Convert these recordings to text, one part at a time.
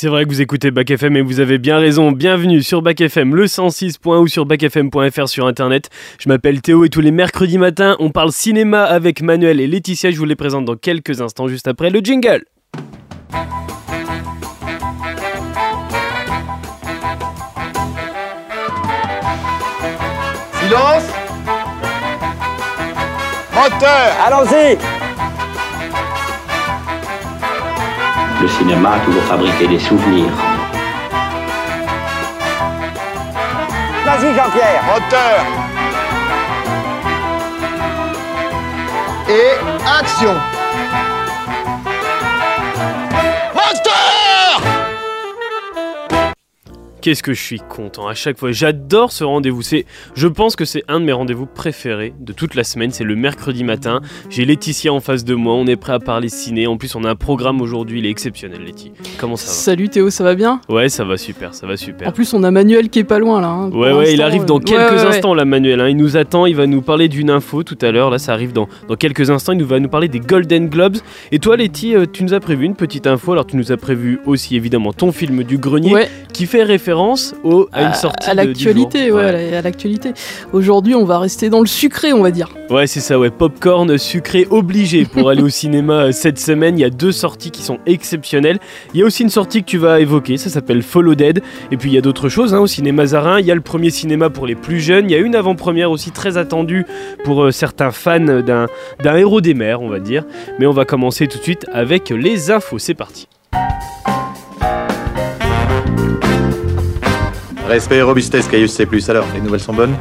C'est vrai que vous écoutez Bac FM et vous avez bien raison. Bienvenue sur Bac FM, le 106.1 ou sur bacfm.fr sur internet. Je m'appelle Théo et tous les mercredis matins, on parle cinéma avec Manuel et Laetitia. Je vous les présente dans quelques instants, juste après le jingle. Silence Moteur Allons-y Le cinéma a toujours fabriqué des souvenirs. Vas-y Jean-Pierre. Moteur. Et action Qu'est-ce que je suis content à chaque fois. J'adore ce rendez-vous. C'est, je pense que c'est un de mes rendez-vous préférés de toute la semaine. C'est le mercredi matin. J'ai Laetitia en face de moi. On est prêt à parler ciné. En plus, on a un programme aujourd'hui. Il est exceptionnel, Laetitia. Comment ça va Salut Théo, ça va bien? Ouais, ça va super. Ça va super. En plus, on a Manuel qui est pas loin là. hein, Ouais, ouais, il arrive dans euh, quelques ouais, ouais, ouais. instants, là, Manuel. hein. Il nous attend, il va nous parler d'une info tout à l'heure. Là, ça arrive dans, dans quelques instants. Il nous va nous parler des Golden Globes. Et toi, Letty, euh, tu nous as prévu une petite info. Alors, tu nous as prévu aussi, évidemment, ton film du grenier qui fait référence au, à une sortie à l'actualité, ouais, à la- à l'actualité. Aujourd'hui, on va rester dans le sucré, on va dire. Ouais, c'est ça, ouais. Popcorn sucré obligé pour aller au cinéma euh, cette semaine. Il y a deux sorties qui sont exceptionnelles. Il y a aussi une sortie que tu vas évoquer, ça s'appelle Follow Dead. Et puis il y a d'autres choses hein, au cinéma Zarin. Il y a le premier cinéma pour les plus jeunes. Il y a une avant-première aussi très attendue pour euh, certains fans d'un héros des mers, on va dire. Mais on va commencer tout de suite avec les infos. C'est parti. Respect et robustesse, Caius C+. Alors, les nouvelles sont bonnes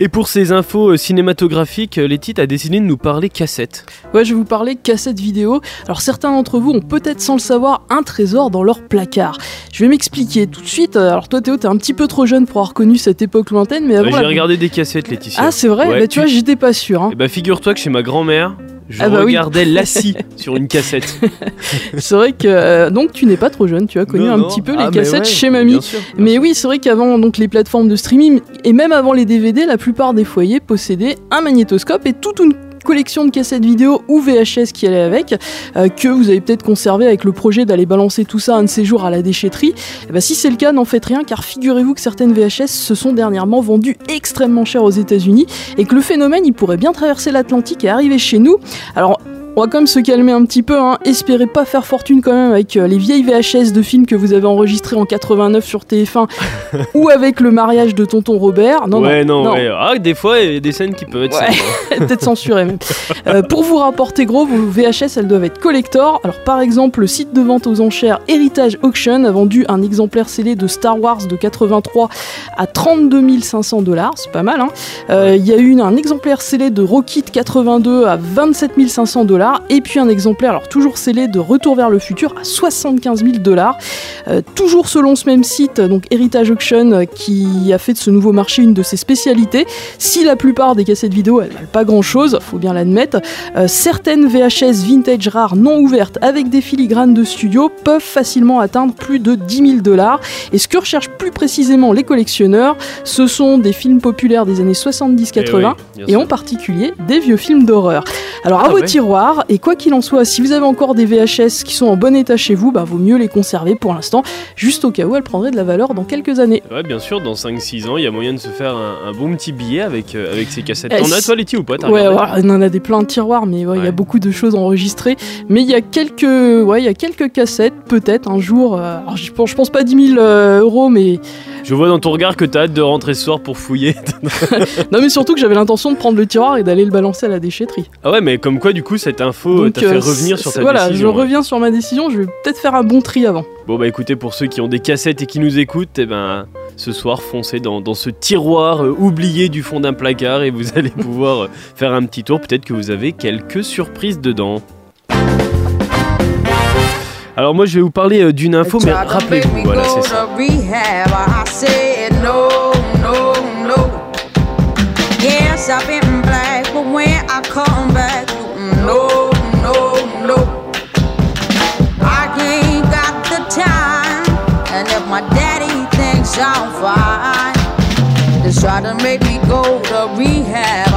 Et pour ces infos euh, cinématographiques, euh, Letty a décidé de nous parler cassette. Ouais, je vais vous parler cassette vidéo. Alors certains d'entre vous ont peut-être sans le savoir un trésor dans leur placard. Je vais m'expliquer tout de suite. Alors toi Théo, t'es un petit peu trop jeune pour avoir connu cette époque lointaine, mais Euh, avant J'ai la- regardé des cassettes, Laetitia. Ah c'est vrai Ouais, Bah, tu tu- vois, j'étais pas sûr. hein. Ben, figure-toi que chez ma grand-mère, je Ah bah oui. regardais Lassie sur une cassette. C'est vrai que euh, donc tu n'es pas trop jeune, tu as connu Non, un non. petit peu Ah, les cassettes ouais, chez bien mamie. sûr, bien Mais sûr. oui, c'est vrai qu'avant donc les plateformes de streaming et même avant les DVD, la plupart des foyers possédaient un magnétoscope et toute une collection de cassettes vidéo ou VHS qui allait avec, euh, que vous avez peut-être conservé avec le projet d'aller balancer tout ça un de ces jours à la déchetterie. Eh ben, si c'est le cas, n'en faites rien car figurez-vous que certaines VHS se sont dernièrement vendues extrêmement cher aux États-Unis et que le phénomène il pourrait bien traverser l'Atlantique et arriver chez nous. Alors on va quand même se calmer un petit peu, hein. espérez pas faire fortune quand même avec euh, les vieilles VHS de films que vous avez enregistrés en 89 sur TF1 ou avec le mariage de tonton Robert. Non, ouais, non, non, ouais. Ah, des fois, il y a des scènes qui peuvent être Ouais. peut-être censuré même. Euh, pour vous rapporter gros, vos VHS elles doivent être collector. Alors par exemple, le site de vente aux enchères Heritage Auction a vendu un exemplaire scellé de Star Wars de 83 à 32 500 dollars, c'est pas mal. hein. Euh, Il y a eu un exemplaire scellé de Rocky de 82 à 27 500 dollars et puis un exemplaire, alors toujours scellé de Retour vers le futur à 75 000 dollars. Euh, toujours selon ce même site, donc Heritage Auction, euh, qui a fait de ce nouveau marché une de ses spécialités. Si la plupart des cassettes vidéo, elles valent pas grand chose, faut bien l'admettre, euh, certaines VHS vintage rares non ouvertes avec des filigranes de studio peuvent facilement atteindre plus de 10 000 dollars. Et ce que recherchent plus précisément les collectionneurs, ce sont des films populaires des années 70-80 Eh oui, bien et en particulier des vieux films d'horreur. Alors à Ah vos ouais. tiroirs, et quoi qu'il en soit, si vous avez encore des VHS qui sont en bon état chez vous, bah, vaut mieux les conserver pour l'instant, juste au cas où elles prendraient de la valeur dans quelques années. Ouais, bien sûr, dans 5-6 ans, il y a moyen de se faire un, un bon petit billet avec, euh, avec ces cassettes. T'en as, toi, Letty, ou pas Ouais, on en a des plein de tiroirs, mais ouais, il y a beaucoup de choses enregistrées. Mais il y a quelques, ouais, il y a quelques cassettes, peut-être un jour. euh, alors, je, pense, je pense pas 10 000 euh, euros, mais Je vois dans ton regard que t'as hâte de rentrer ce soir pour fouiller. non, mais surtout que j'avais l'intention de prendre le tiroir et d'aller le balancer à la déchetterie. ah ouais, mais comme quoi, du coup, cette info t'a fait euh, revenir sur ta Voilà, décision. je reviens sur ma décision. Je vais peut-être faire un bon tri avant. Bon, bah écoutez, pour ceux qui ont des cassettes et qui nous écoutent, eh ben, ce soir, foncez dans, dans ce tiroir euh, oublié du fond d'un placard et vous allez pouvoir euh, faire un petit tour. Peut-être que vous avez quelques surprises dedans. Alors moi je vais vous parler d'une info, mais rappelez-vous, voilà c'est ça. Rehab, I said no, no, no. Yes, I've been black, but when I come I'm fine, just try to make me go to rehab.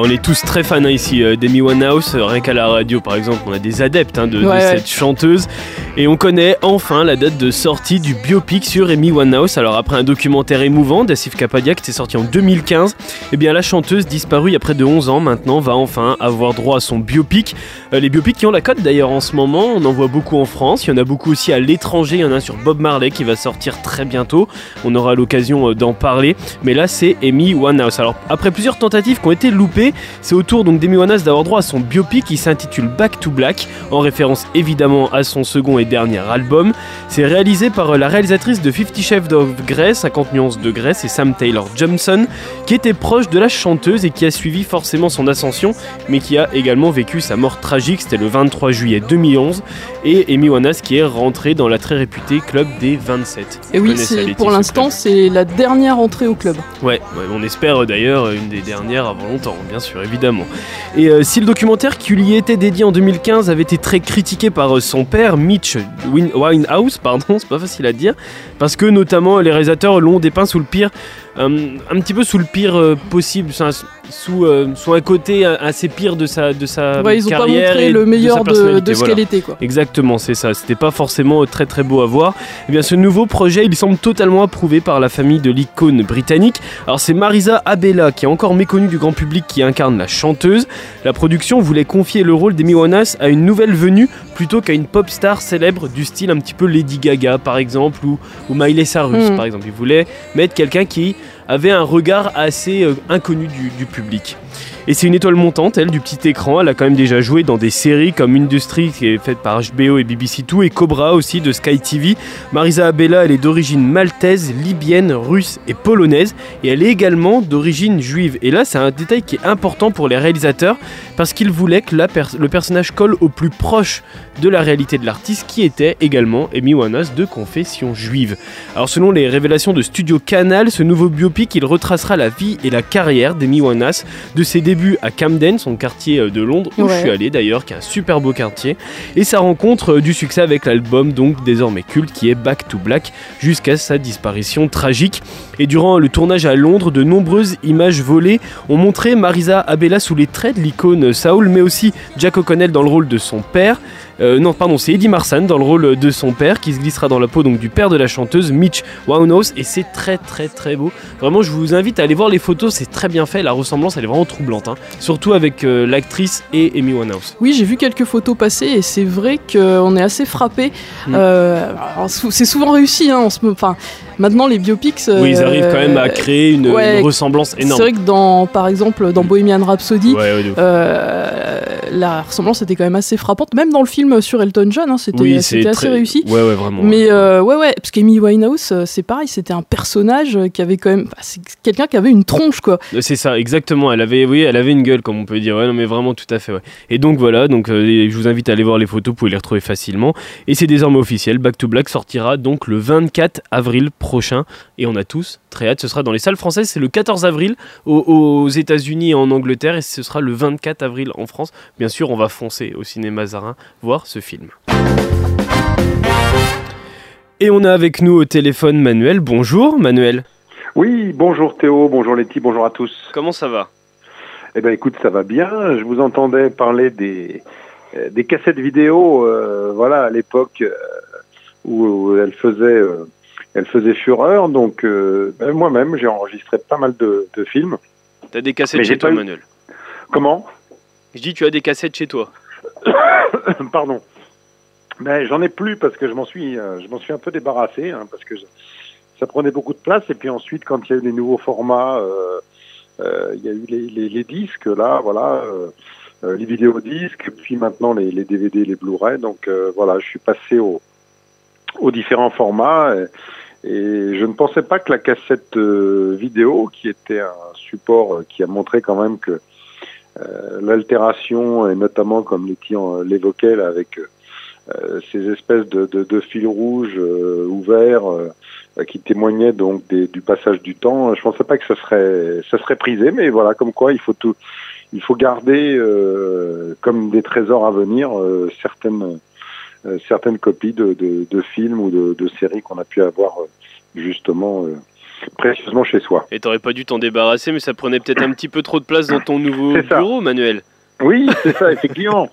On est tous très fans hein, ici euh, d'Amy Winehouse, rien qu'à la radio par exemple, on a des adeptes hein, de, de Ouais, ouais. cette chanteuse. Et on connaît enfin la date de sortie du biopic sur Amy Winehouse. Alors après un documentaire émouvant d'Assif Kapadia qui était sorti en 2015, eh bien la chanteuse disparue il y a près de 11 ans maintenant va enfin avoir droit à son biopic. Euh, les biopics qui ont la cote d'ailleurs en ce moment, on en voit beaucoup en France, il y en a beaucoup aussi à l'étranger, il y en a un sur Bob Marley qui va sortir très bientôt. On aura l'occasion euh, d'en parler, mais là c'est Amy Winehouse. Alors après plusieurs tentatives qui ont été loupées, c'est au tour donc d'Amy Winehouse d'avoir droit à son biopic qui s'intitule Back to Black, en référence évidemment à son second et dernier album. C'est réalisé par la réalisatrice de Fifty Shades of Grey, 50 nuances de Grey, c'est Sam Taylor Johnson, qui était proche de la chanteuse et qui a suivi forcément son ascension, mais qui a également vécu sa mort tragique, c'était le 23 juillet 2011, et Amy Winehouse qui est rentrée dans la très réputé club des 27. Et oui, pour l'instant, c'est la dernière entrée au club. Ouais, ouais, on espère d'ailleurs une des dernières avant longtemps, bien sûr, évidemment. Et euh, si le documentaire qui lui était dédié en 2015 avait été très critiqué par euh, son père, Mitch Win- Winehouse, pardon, c'est pas facile à dire, parce que notamment les réalisateurs l'ont dépeint sous le pire, un petit peu sous le pire euh, possible, sous, euh, sous un côté assez pire de sa, de sa Ouais, ils ont pas carrière montré et le meilleur de, de ce voilà. qu'elle était, quoi. Exactement, c'est ça. C'était pas forcément très très beau à voir. Eh bien, ce nouveau projet, il semble totalement approuvé par la famille de l'icône britannique. Alors, c'est Marisa Abella, qui est encore méconnue du grand public, qui incarne la chanteuse. La production voulait confier le rôle d'Amy Winehouse à une nouvelle venue plutôt qu'à une pop star célèbre du style un petit peu Lady Gaga, par exemple, ou, ou Miley Cyrus, Mhm. par exemple. Ils voulaient mettre quelqu'un qui avait un regard assez euh, inconnu du, du public. Et c'est une étoile montante, elle, du petit écran. Elle a quand même déjà joué dans des séries comme Industry, qui est faite par HBO et BBC Two, et Cobra aussi de Sky TV. Marisa Abella, elle est d'origine maltaise, libyenne, russe et polonaise. Et elle est également d'origine juive. Et là, c'est un détail qui est important pour les réalisateurs, parce qu'ils voulaient que la le personnage colle au plus proche de la réalité de l'artiste, qui était également Amy Winehouse de confession juive. Alors selon les révélations de Studio Canal, ce nouveau biopic, il retracera la vie et la carrière d'Amy Winehouse, de ses débuts à Camden, son quartier euh, de Londres, où Ouais. je suis allé d'ailleurs, qui est un super beau quartier, et sa rencontre euh, du succès avec l'album donc désormais culte qui est Back to Black, jusqu'à sa disparition tragique. Et durant le tournage à Londres, de nombreuses images volées ont montré Marisa Abella sous les traits de l'icône Saul, mais aussi Jack O'Connell dans le rôle de son père. Euh, non, pardon, c'est Eddie Marsan dans le rôle de son père qui se glissera dans la peau donc du père de la chanteuse Mitch Winehouse et c'est très très très beau. Vraiment, je vous invite à aller voir les photos, c'est très bien fait. La ressemblance, elle est vraiment troublante, hein. surtout avec euh, l'actrice et Amy Winehouse. Oui, j'ai vu quelques photos passer et c'est vrai qu'on est assez frappé. Mm. Euh, c'est souvent réussi, hein, ce mo- enfin, maintenant les biopics. Oui, ils euh, arrivent quand même à créer une, ouais, une ressemblance C'est énorme. vrai que dans, par exemple, dans Bohemian Rhapsody, Ouais, ouais, euh, la ressemblance était quand même assez frappante. Même dans le film sur Elton John, hein, c'était oui, c'est assez très- réussi. Ouais, ouais, vraiment. Mais ouais. euh, ouais, ouais, parce qu'Amy Winehouse, euh, c'est pareil, c'était un personnage euh, qui avait quand même. c'est quelqu'un qui avait une tronche, quoi. C'est ça, exactement. Elle avait, oui, elle avait une gueule, comme on peut dire. Ouais, non, mais vraiment, tout à fait. Et donc voilà, donc euh, je vous invite à aller voir les photos, vous pouvez les retrouver facilement. Et c'est désormais officiel. Back to Black sortira donc le 24 avril prochain, et on a tous très hâte. Ce sera dans les salles françaises. C'est le 14 avril aux, aux États-Unis et en Angleterre, et ce sera le 24 avril en France. Bien sûr, on va foncer au cinéma Zarin voir ce film. Et on a avec nous au téléphone Manuel. Bonjour Manuel. Oui, bonjour Théo, bonjour Letty, bonjour à tous. Comment ça va? Eh ben écoute, ça va bien. Je vous entendais parler des, euh, des cassettes vidéo, euh, voilà, à l'époque euh, où, où elles faisaient, euh, elles faisaient fureur. Donc euh, ben, moi-même, j'ai enregistré pas mal de, de films. T'as des cassettes Mais chez toi, eu- Manuel Comment? Je dis, tu as des cassettes chez toi. Pardon. Ben, j'en ai plus parce que je m'en suis, euh, je m'en suis un peu débarrassé hein, parce que je- ça prenait beaucoup de place. Et puis ensuite, quand il y a eu les nouveaux formats, euh, il y a eu les, les, les disques là, voilà, euh, les vidéodisques, puis maintenant les, les DVD, les Blu-ray. Donc euh, voilà, je suis passé au, aux différents formats. Et, je ne pensais pas que la cassette euh, vidéo, qui était un support euh, qui a montré quand même que euh, l'altération, et notamment comme Letty en- l'évoquait là, avec euh, ces espèces de, de, de fils rouges euh, ouverts euh, qui témoignaient donc des- du passage du temps. Je pensais pas que ça serait, ça serait prisé, mais voilà, comme quoi il faut tout, il faut garder euh, comme des trésors à venir euh, certaines, euh, certaines copies de, de, de films ou de, de séries qu'on a pu avoir euh, justement euh, précieusement chez soi. Et t'aurais pas dû t'en débarrasser, mais ça prenait peut-être un petit peu trop de place dans ton nouveau bureau, Manuel. Oui, c'est ça, effectivement.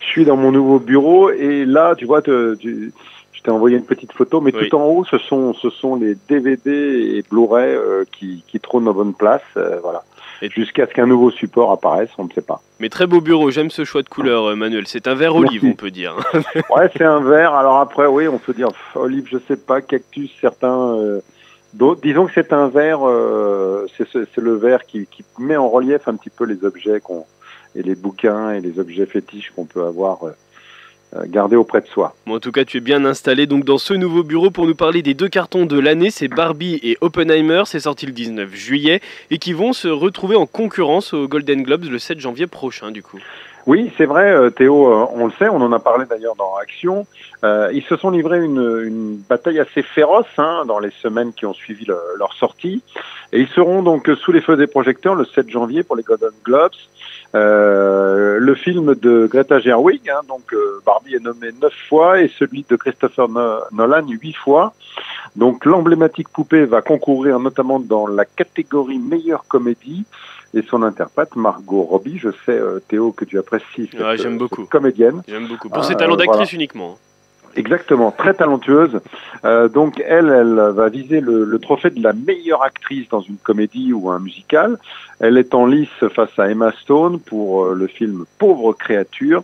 Je suis dans mon nouveau bureau et là, tu vois, te- tu- je t'ai envoyé une petite photo, mais Oui. tout en haut, ce sont, ce sont les DVD et Blu-ray euh, qui, qui trônent en bonne place. euh, voilà. Et- Jusqu'à ce qu'un nouveau support apparaisse, on ne sait pas. Mais très beau bureau, j'aime ce choix de couleur, euh, Manuel. C'est un vert olive, Merci. on peut dire. Ouais, c'est un vert. Alors après, oui, on peut dire pff, olive, je sais pas, cactus, certains. euh, d'autres. Disons que c'est un vert, euh, c'est ce- c'est le vert qui, qui met en relief un petit peu les objets qu'on et les bouquins et les objets fétiches qu'on peut avoir euh, euh, gardés auprès de soi. Bon, en tout cas, tu es bien installé donc dans ce nouveau bureau pour nous parler des deux cartons de l'année. C'est Barbie et Oppenheimer. C'est sorti le 19 juillet et qui vont se retrouver en concurrence aux Golden Globes le 7 janvier prochain, du coup. Oui, c'est vrai, euh, Théo, euh, on le sait, on en a parlé d'ailleurs dans Action. Euh, ils se sont livrés une, une bataille assez féroce hein, dans les semaines qui ont suivi le- leur sortie. Et ils seront donc sous les feux des projecteurs le 7 janvier pour les Golden Globes. Euh, le film de Greta Gerwig, hein, donc euh, Barbie est nommé neuf fois, et celui de Christopher No- Nolan huit fois. Donc l'emblématique poupée va concourir notamment dans la catégorie meilleure comédie. Et son interprète, Margot Robbie, je sais, euh, Théo, que tu apprécies cette, Ouais, j'aime beaucoup. cette comédienne. J'aime beaucoup. Pour ses talents voilà. d'actrice uniquement. Exactement, très talentueuse. Euh, donc elle, elle va viser le, le trophée de la meilleure actrice dans une comédie ou un musical. Elle est en lice face à Emma Stone pour euh, le film Pauvre créature.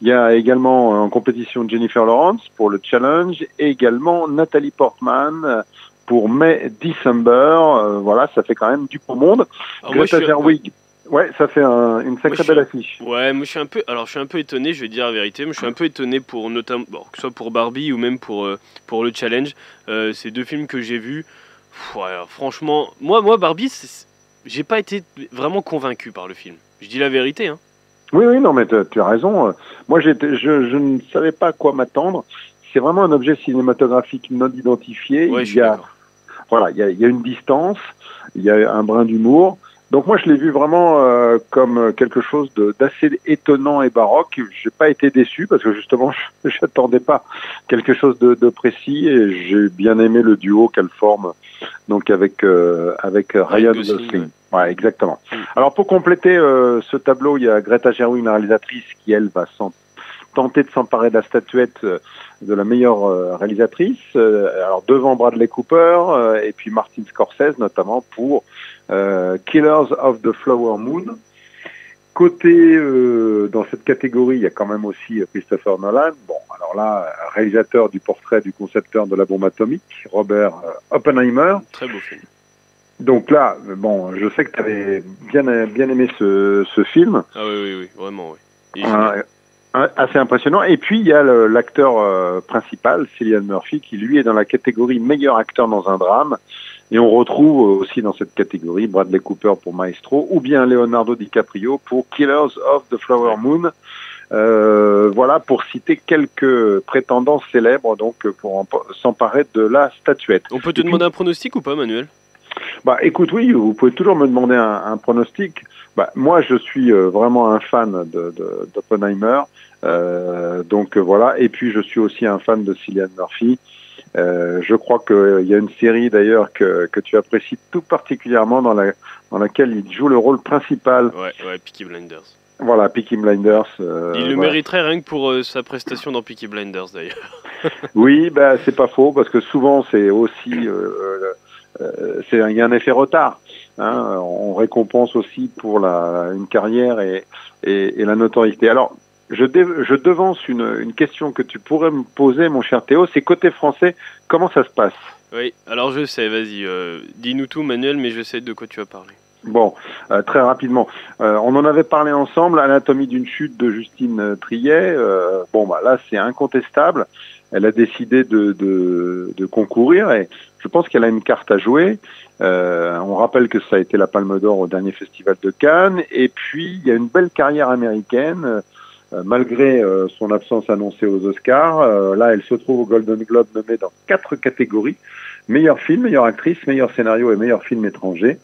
Il y a également euh, en compétition Jennifer Lawrence pour le challenge et également Nathalie Portman euh, pour May December. Euh, voilà, ça fait quand même du beau monde. Alors, je Greta Gerwig, ouais, ça fait un- une sacrée belle affiche. Ouais, moi je suis un peu, alors je suis un peu étonné, je vais dire la vérité, mais je suis un peu étonné pour notamment, bon, que ce soit pour Barbie ou même pour euh, pour le challenge, Euh, ces deux films que j'ai vus. pff, ouais, alors, franchement, moi moi Barbie, j'ai pas été vraiment convaincu par le film. Je dis la vérité, hein. Oui, oui, non, mais tu as raison. Euh, Moi, j'étais- je, je ne savais pas à quoi m'attendre. C'est vraiment un objet cinématographique non identifié. Ouais, il, suis y a, d'accord. voilà, il, y a, il y a une distance, il y a un brin d'humour. Donc moi, je l'ai vu vraiment euh, comme quelque chose de- d'assez étonnant et baroque. J'ai pas été déçu parce que justement, je n'attendais pas quelque chose de, de précis et j'ai bien aimé le duo qu'elle forme donc avec euh, avec Ryan Gosling. Ouais, exactement. Mm. Alors pour compléter euh, ce tableau, il y a Greta Gerwig, une réalisatrice qui elle va s'en- tenter de s'emparer de la statuette euh, de la meilleure euh, réalisatrice. Euh, alors devant Bradley Cooper et puis Martin Scorsese notamment pour Killers of the Flower Moon. Côté euh, dans cette catégorie, il y a quand même aussi Christopher Nolan. Bon, alors là, réalisateur du portrait du concepteur de la bombe atomique, Robert Oppenheimer. Très beau film. Donc là, bon, je sais que tu avais bien, bien aimé ce, ce film. Ah oui oui oui, vraiment oui. Un- assez impressionnant. Et puis il y a l'acteur euh, principal, Cillian Murphy, qui lui est dans la catégorie meilleur acteur dans un drame. Et on retrouve euh, aussi dans cette catégorie Bradley Cooper pour Maestro ou bien Leonardo DiCaprio pour Killers of the Flower Moon. Euh, voilà pour citer quelques prétendants célèbres donc pour s'emparer de la statuette. On peut te demander un pronostic ou pas, Manuel? Bah, écoute, oui, vous pouvez toujours me demander un, un pronostic. Bah, moi, je suis euh, vraiment un fan de, de, d'Oppenheimer. Euh, donc euh, voilà. Et puis, je suis aussi un fan de Cillian Murphy. Euh, je crois qu'il y a une série d'ailleurs que, que tu apprécies tout particulièrement dans, la, dans laquelle il joue le rôle principal. Ouais ouais, Peaky Blinders. Voilà, Peaky Blinders. euh, Il le voilà. mériterait rien que pour euh, sa prestation dans Peaky Blinders d'ailleurs. Oui, bah, c'est pas faux parce que souvent c'est aussi euh, c'est un- il y a un effet retard. Hein, on récompense aussi pour la une carrière et, et, et la notoriété. Alors je, dé- je devance une, une question que tu pourrais me poser, mon cher Théo. C'est côté français, comment ça se passe? Oui, alors je sais, vas-y, euh, dis-nous tout Manuel, mais je sais de quoi tu vas parler. Bon, euh, très rapidement. Euh, on en avait parlé ensemble, Anatomie d'une chute de Justine euh, Triet. Euh, bon, bah là, c'est incontestable. Elle a décidé de, concourir et je pense qu'elle a une carte à jouer. Euh, on rappelle que ça a été la Palme d'Or au dernier festival de Cannes. Et puis, il y a une belle carrière américaine. euh, malgré euh, son absence annoncée aux Oscars, là, elle se trouve au Golden Globe nommée dans quatre catégories meilleur film, meilleure actrice, meilleur scénario et meilleur film étranger.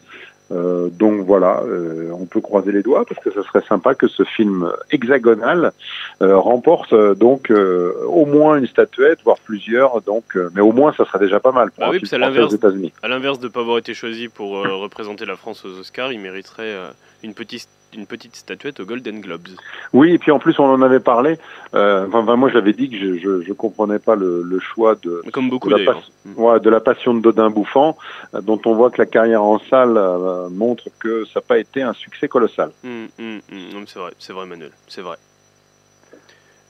Euh, donc voilà, euh, on peut croiser les doigts parce que ça serait sympa que ce film hexagonal euh, remporte donc au moins une statuette, voire plusieurs. Donc, mais au moins ça serait déjà pas mal pour Ah oui, États-Unis. À l'inverse de ne pas avoir été choisi pour représenter la France aux Oscars, il mériterait une, petite, une petite statuette aux Golden Globes. Oui, et puis en plus on en avait parlé. Euh, enfin, enfin, moi j'avais dit que je, je, je comprenais pas le, le choix de, Comme beaucoup de la, pas- ouais, de la passion de Dodin Bouffant, euh, dont on voit que la carrière en salle euh, montre que ça n'a pas été un succès colossal. Hum, hum, hum. C'est vrai, c'est vrai Manuel, c'est vrai.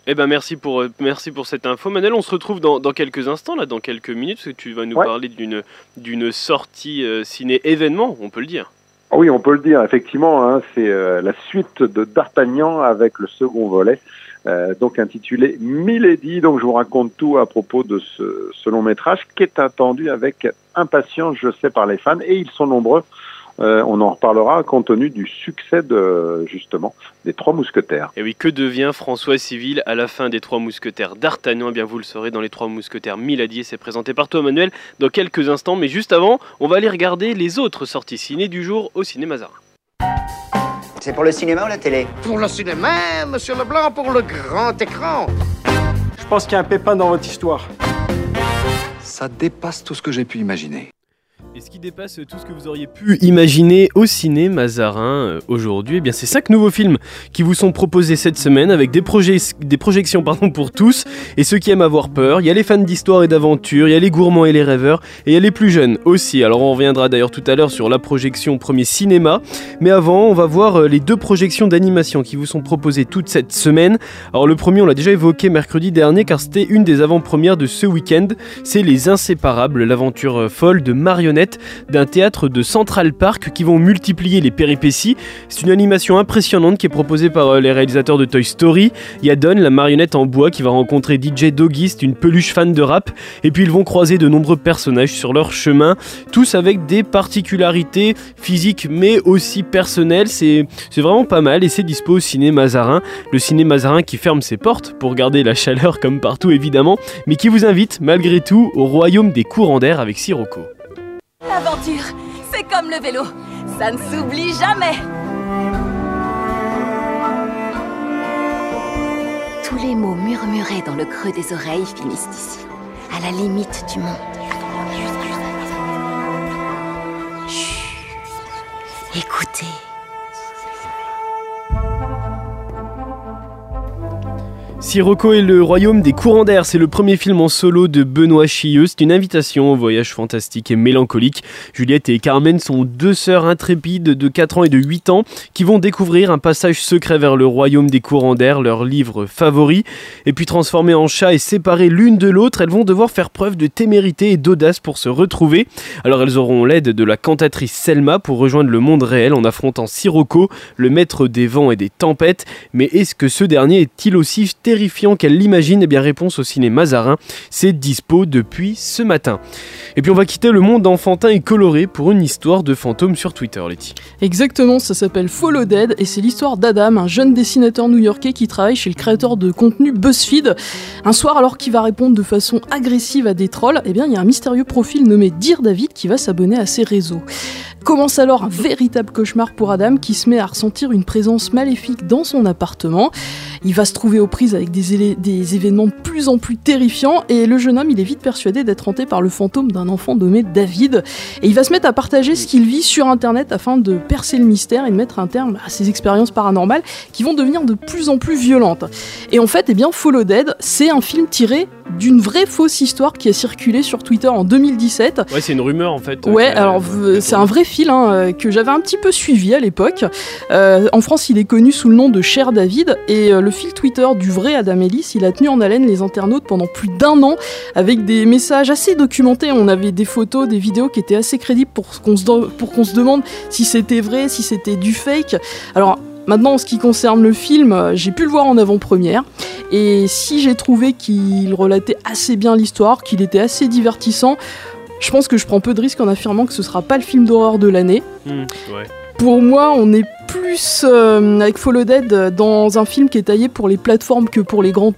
Eh ben merci pour, merci pour cette info. Manuel, on se retrouve dans, dans quelques instants, là, dans quelques minutes, parce que tu vas nous Ouais. parler d'une, d'une sortie euh, ciné-événement, on peut le dire. Ah Oui, on peut le dire, effectivement, hein, c'est euh, la suite de D'Artagnan avec le second volet, euh, donc intitulé Milady. Donc je vous raconte tout à propos de ce, ce long métrage qui est attendu avec impatience, je sais, par les fans, et ils sont nombreux. Euh, on en reparlera compte tenu du succès de justement des Trois Mousquetaires. Et oui, que devient François Civil à la fin des Trois Mousquetaires d'Artagnan? Eh bien, vous le saurez dans les Trois Mousquetaires Milady, et c'est présenté par toi, Manuel, dans quelques instants. Mais juste avant, on va aller regarder les autres sorties ciné du jour au cinéma Mazarin. C'est pour le cinéma ou la télé? Pour le cinéma, monsieur Leblanc, pour le grand écran. Je pense qu'il y a un pépin dans votre histoire. Ça dépasse tout ce que j'ai pu imaginer. Ce qui dépasse tout ce que vous auriez pu imaginer au ciné Mazarin euh, aujourd'hui, eh bien c'est cinq nouveaux films qui vous sont proposés cette semaine avec des, des projections pardon, pour tous et ceux qui aiment avoir peur. Il y a les fans d'histoire et d'aventure, il y a les gourmands et les rêveurs et il y a les plus jeunes aussi. Alors on reviendra d'ailleurs tout à l'heure sur la projection premier cinéma, mais avant on va voir euh, les deux projections d'animation qui vous sont proposées toute cette semaine. Alors le premier on l'a déjà évoqué mercredi dernier car c'était une des avant-premières de ce week-end, c'est Les Inséparables, l'aventure euh, folle de marionnettes d'un théâtre de Central Park qui vont multiplier les péripéties. C'est une animation impressionnante qui est proposée par euh, les réalisateurs de Toy Story. Il la marionnette en bois, qui va rencontrer DJ Dogist, une peluche fan de rap. Et puis ils vont croiser de nombreux personnages sur leur chemin, tous avec des particularités physiques mais aussi personnelles. C'est c'est vraiment pas mal et c'est dispo au ciné Mazarin. Le ciné Mazarin qui ferme ses portes pour garder la chaleur comme partout évidemment, mais qui vous invite malgré tout au royaume des courants d'air avec Sirocco. L'aventure, c'est comme le vélo. Ça ne s'oublie jamais. Tous les mots murmurés dans le creux des oreilles finissent ici, à la limite du monde. Chut. Écoutez. Sirocco et le royaume des courants d'air, c'est le premier film en solo de Benoît Chilleux. C'est une invitation au voyage fantastique et mélancolique. Juliette et Carmen sont deux sœurs intrépides de 4 ans et de 8 ans qui vont découvrir un passage secret vers le royaume des courants d'air, leur livre favori. Et puis transformées en chats et séparées l'une de l'autre, elles vont devoir faire preuve de témérité et d'audace pour se retrouver. Alors elles auront l'aide de la cantatrice Selma pour rejoindre le monde réel en affrontant Sirocco, le maître des vents et des tempêtes. Mais est-ce que ce dernier est-il aussi terrifiant qu'elle l'imagine Eh bien, réponse au ciné Mazarin, c'est dispo depuis ce matin. Et puis on va quitter le monde enfantin et coloré pour une histoire de fantôme sur Twitter, Letty. Exactement, ça s'appelle Follow Dead et c'est l'histoire d'Adam, un jeune dessinateur new-yorkais qui travaille chez le créateur de contenu BuzzFeed. Un soir, alors qu'il va répondre de façon agressive à des trolls, eh bien il y a un mystérieux profil nommé Dear David qui va s'abonner à ses réseaux. Commence alors un véritable cauchemar pour Adam qui se met à ressentir une présence maléfique dans son appartement. Il va se trouver aux prises avec des, événements de plus en plus terrifiants et le jeune homme il est vite persuadé d'être hanté par le fantôme d'un enfant nommé David. Et il va se mettre à partager ce qu'il vit sur internet afin de percer le mystère et de mettre un terme à ses expériences paranormales qui vont devenir de plus en plus violentes. Et en fait, eh bien, Follow Dead, c'est un film tiré d'une vraie fausse histoire qui a circulé sur Twitter en 2017 Ouais, c'est une rumeur en fait. Ouais, euh, alors v- c'est un vrai fil hein, euh, que j'avais un petit peu suivi à l'époque. Euh, en France, il est connu sous le nom de Cher David et euh, le fil Twitter du vrai Adam Ellis, il a tenu en haleine les internautes pendant plus d'un an avec des messages assez documentés. On avait des photos, des vidéos qui étaient assez crédibles pour qu'on se, pour qu'on se demande si c'était vrai, si c'était du fake. Alors Maintenant, en ce qui concerne le film, euh, j'ai pu le voir en avant-première. Et si j'ai trouvé qu'il relatait assez bien l'histoire, qu'il était assez divertissant, je pense que je prends peu de risques en affirmant que ce sera pas le film d'horreur de l'année. Hmm, ouais. Pour moi, on est plus euh, avec Follow Dead euh, dans un film qui est taillé pour les plateformes que pour les grands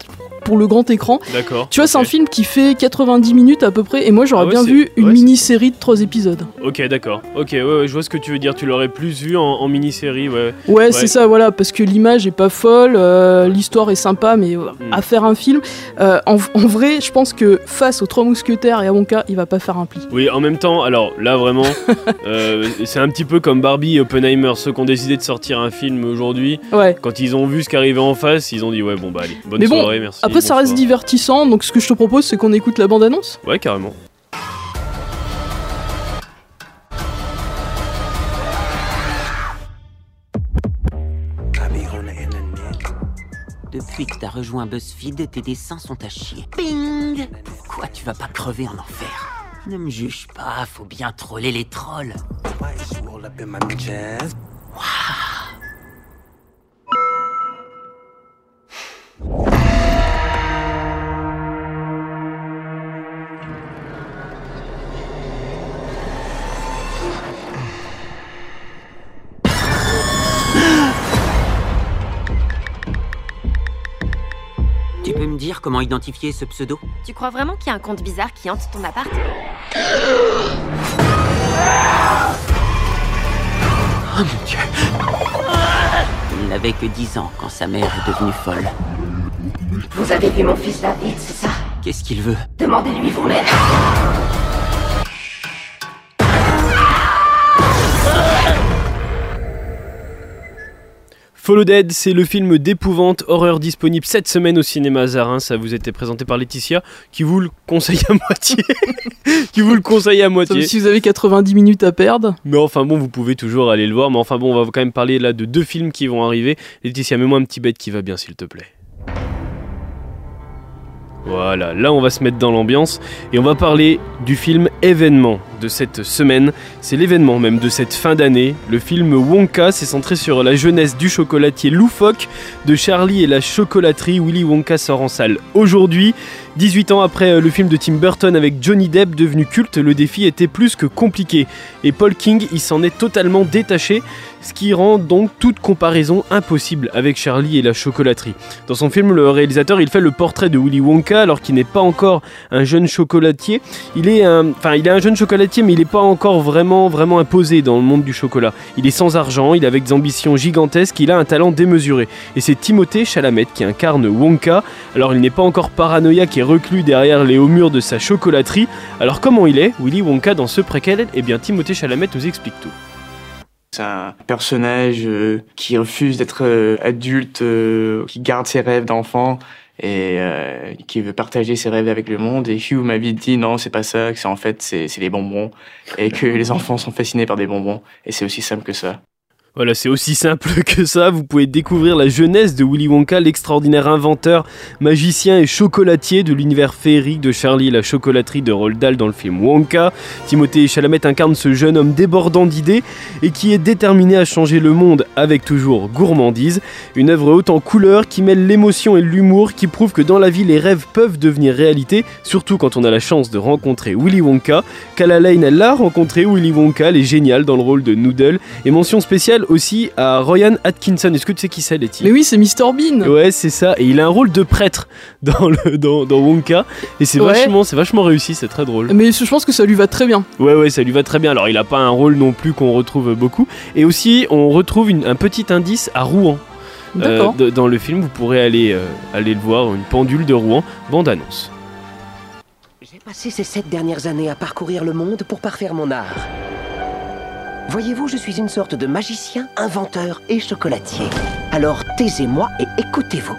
pour le grand écran. D'accord. Tu vois, c'est un film qui fait 90 minutes à peu près, et moi j'aurais Ah ouais, bien vu une ouais, mini-série de 3 épisodes. Ok, d'accord. Ok, ouais, ouais, je vois ce que tu veux dire. Tu l'aurais plus vu en, en mini-série, ouais. Ouais, c'est ça, voilà, parce que l'image est pas folle, euh, l'histoire est sympa, mais euh, Hmm. à faire un film, euh, en, en vrai, je pense que face aux Trois Mousquetaires et à Wonka, il va pas faire un pli. Oui, en même temps, alors là vraiment, c'est un petit peu comme Barbie et Oppenheimer, ceux qui ont décidé de sortir un film aujourd'hui. Ouais. Quand ils ont vu ce qui arrivait en face, ils ont dit ouais bon bah allez, bonne mais bon, soirée, merci. après ça reste divertissant, donc ce que je te propose, c'est qu'on écoute la bande-annonce. Ouais, carrément. Depuis que t'as rejoint BuzzFeed, tes dessins sont à chier. Bing Pourquoi tu vas pas crever en enfer? Ne me juge pas, faut bien troller les trolls. Tu peux me dire comment identifier ce pseudo? Tu crois vraiment qu'il y a un compte bizarre qui hante ton appart? Oh mon dieu. Il n'avait que 10 ans quand sa mère est devenue folle. Vous avez vu mon fils David, c'est ça? Qu'est-ce qu'il veut? Demandez-lui vous Follow Dead, c'est le film d'épouvante horreur disponible cette semaine au cinéma Zarin. Ça vous était présenté par Laetitia, qui vous le conseille à moitié. qui vous le conseille à Sauf moitié. si vous avez 90 minutes à perdre. Mais enfin bon, vous pouvez toujours aller le voir. Mais enfin bon, on va quand même parler là de deux films qui vont arriver. Laetitia, mets-moi un petit bête qui va bien, s'il te plaît. Voilà, là on va se mettre dans l'ambiance et on va parler du film événement de cette semaine. C'est l'événement même de cette fin d'année. Le film Wonka s'est centré sur la jeunesse du chocolatier loufoque de Charlie et la chocolaterie. Willy Wonka sort en salle aujourd'hui. 18 ans après euh, le film de Tim Burton avec Johnny Depp devenu culte, le défi était plus que compliqué. Et Paul King, il s'en est totalement détaché, ce qui rend donc toute comparaison impossible avec Charlie et la chocolaterie. Dans son film, le réalisateur, il fait le portrait de Willy Wonka alors qu'il n'est pas encore un jeune chocolatier. Il est un, jeune chocolatier, mais il n'est pas encore vraiment, vraiment imposé dans le monde du chocolat. Il est sans argent, il est avec des ambitions gigantesques, il a un talent démesuré. Et c'est Timothée Chalamet qui incarne Wonka. Alors il n'est pas encore paranoïaque et reclus derrière les hauts murs de sa chocolaterie. Alors comment il est, Willy Wonka, dans ce préquel? Eh bien, Timothée Chalamet nous explique tout. C'est un personnage euh, qui refuse d'être euh, adulte, euh, qui garde ses rêves d'enfant et euh, qui veut partager ses rêves avec le monde. Et Hugh m'a vite dit non, c'est pas ça, que c'est en fait c'est c'est les bonbons et que les enfants sont fascinés par des bonbons et c'est aussi simple que ça. Voilà, c'est aussi simple que ça. Vous pouvez découvrir la jeunesse de Willy Wonka, l'extraordinaire inventeur, magicien et chocolatier de l'univers féerique de Charlie et la chocolaterie de Roald Dahl dans le film Wonka. Timothée Chalamet incarne ce jeune homme débordant d'idées et qui est déterminé à changer le monde avec toujours gourmandise. Une œuvre haute en couleurs qui mêle l'émotion et l'humour, qui prouve que dans la vie les rêves peuvent devenir réalité, surtout quand on a la chance de rencontrer Willy Wonka. Kala Lane l'a rencontré, Willy Wonka, elle est géniale dans le rôle de Noodle. Et mention spéciale aussi à Ryan Atkinson. Est-ce que tu sais qui c'est, Letty Mais oui, c'est Mr Bean. Ouais, c'est ça. Et il a un rôle de prêtre dans, le, dans, dans Wonka. Et c'est Ouais. vachement, c'est vachement réussi, c'est très drôle. Mais je pense que ça lui va très bien. Ouais, ouais, ça lui va très bien. Alors, il a pas un rôle non plus qu'on retrouve beaucoup. Et aussi, on retrouve une- un petit indice à Rouen. Euh, dans le film, vous pourrez aller, euh, aller le voir, une pendule de Rouen, bande-annonce. J'ai passé ces sept dernières années à parcourir le monde pour parfaire mon art. Voyez-vous, je suis une sorte de magicien, inventeur et chocolatier. Alors taisez-moi et écoutez-vous.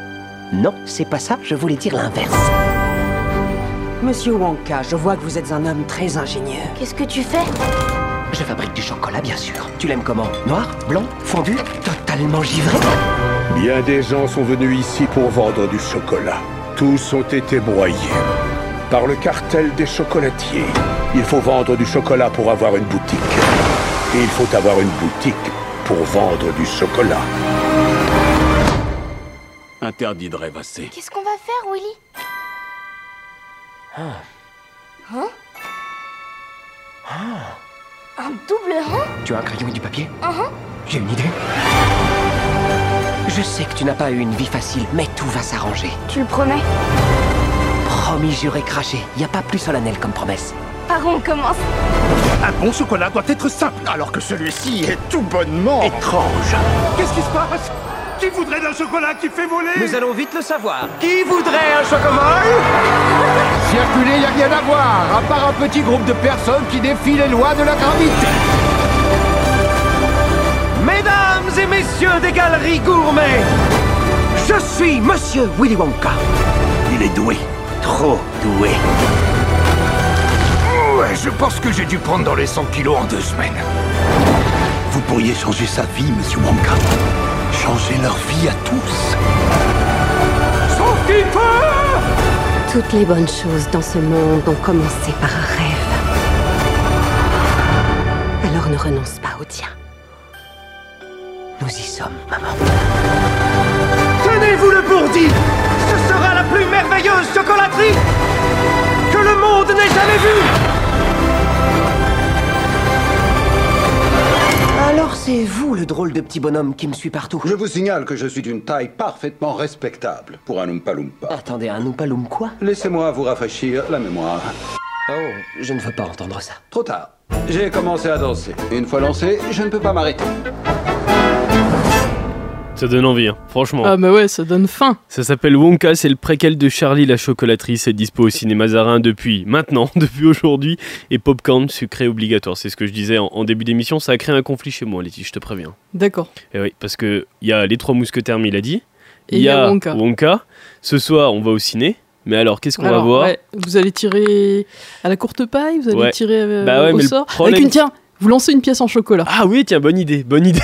Non, c'est pas ça, je voulais dire l'inverse. Monsieur Wonka, je vois que vous êtes un homme très ingénieux. Qu'est-ce que tu fais? Je fabrique du chocolat, bien sûr. Tu l'aimes comment? Noir Blanc Fondu Totalement givré? Bien des gens sont venus ici pour vendre du chocolat. Tous ont été broyés par le cartel des chocolatiers. Il faut vendre du chocolat pour avoir une boutique. Et il faut avoir une boutique pour vendre du chocolat. Interdit de rêvasser. Qu'est-ce qu'on va faire, Willy Hein Un double hein Tu as un crayon et du papier. J'ai une idée. Je sais que tu n'as pas eu une vie facile, mais tout va s'arranger. Tu le promets Promis, juré, craché. Y a pas plus solennel comme promesse. Par où on commence Un bon chocolat doit être simple, alors que celui-ci est tout bonnement étrange. Qu'est-ce qui se passe? Qui voudrait d'un chocolat qui fait voler? Nous allons vite le savoir. Qui voudrait un chocomol Circuler, y a rien à voir, à part un petit groupe de personnes qui défient les lois de la gravité. Mesdames et messieurs des galeries gourmets, je suis Monsieur Willy Wonka. Il est doué. Trop doué. Je pense que j'ai dû prendre dans les 100 kilos en deux semaines. Vous pourriez changer sa vie, Monsieur Wonka. Changer leur vie à tous. Sauf qu'il peut Toutes les bonnes choses dans ce monde ont commencé par un rêve. Alors ne renonce pas au tien. Nous y sommes, maman. Tenez-vous le bourdi Ce sera la plus merveilleuse chocolaterie que le monde n'ait jamais vue Alors c'est vous le drôle de petit bonhomme qui me suit partout. Je vous signale que je suis d'une taille parfaitement respectable pour un Oompa Loompa. Attendez, un Oompa Loom quoi? Laissez-moi vous rafraîchir la mémoire. Oh, je ne veux pas entendre ça. Trop tard. J'ai commencé à danser. Une fois lancé, je ne peux pas m'arrêter. Ça donne envie, hein, franchement. Ah bah ouais, ça donne faim. Ça s'appelle Wonka, c'est le préquel de Charlie la chocolaterie, c'est dispo au cinéma Zarin depuis maintenant, depuis aujourd'hui, et Popcorn sucré obligatoire. C'est ce que je disais en, en début d'émission, ça a créé un conflit chez moi, Letty, je te préviens. D'accord. Et oui, parce que il y a les trois mousquetaires, il a dit. Et il y a Wonka. Ce soir, on va au ciné. Mais alors, qu'est-ce qu'on va voir? ouais, Vous allez tirer à la courte paille Vous allez Ouais. tirer euh, Bah ouais, au sort problème- Avec une, tiens, vous lancez une pièce en chocolat. Ah oui, tiens, bonne idée, bonne idée.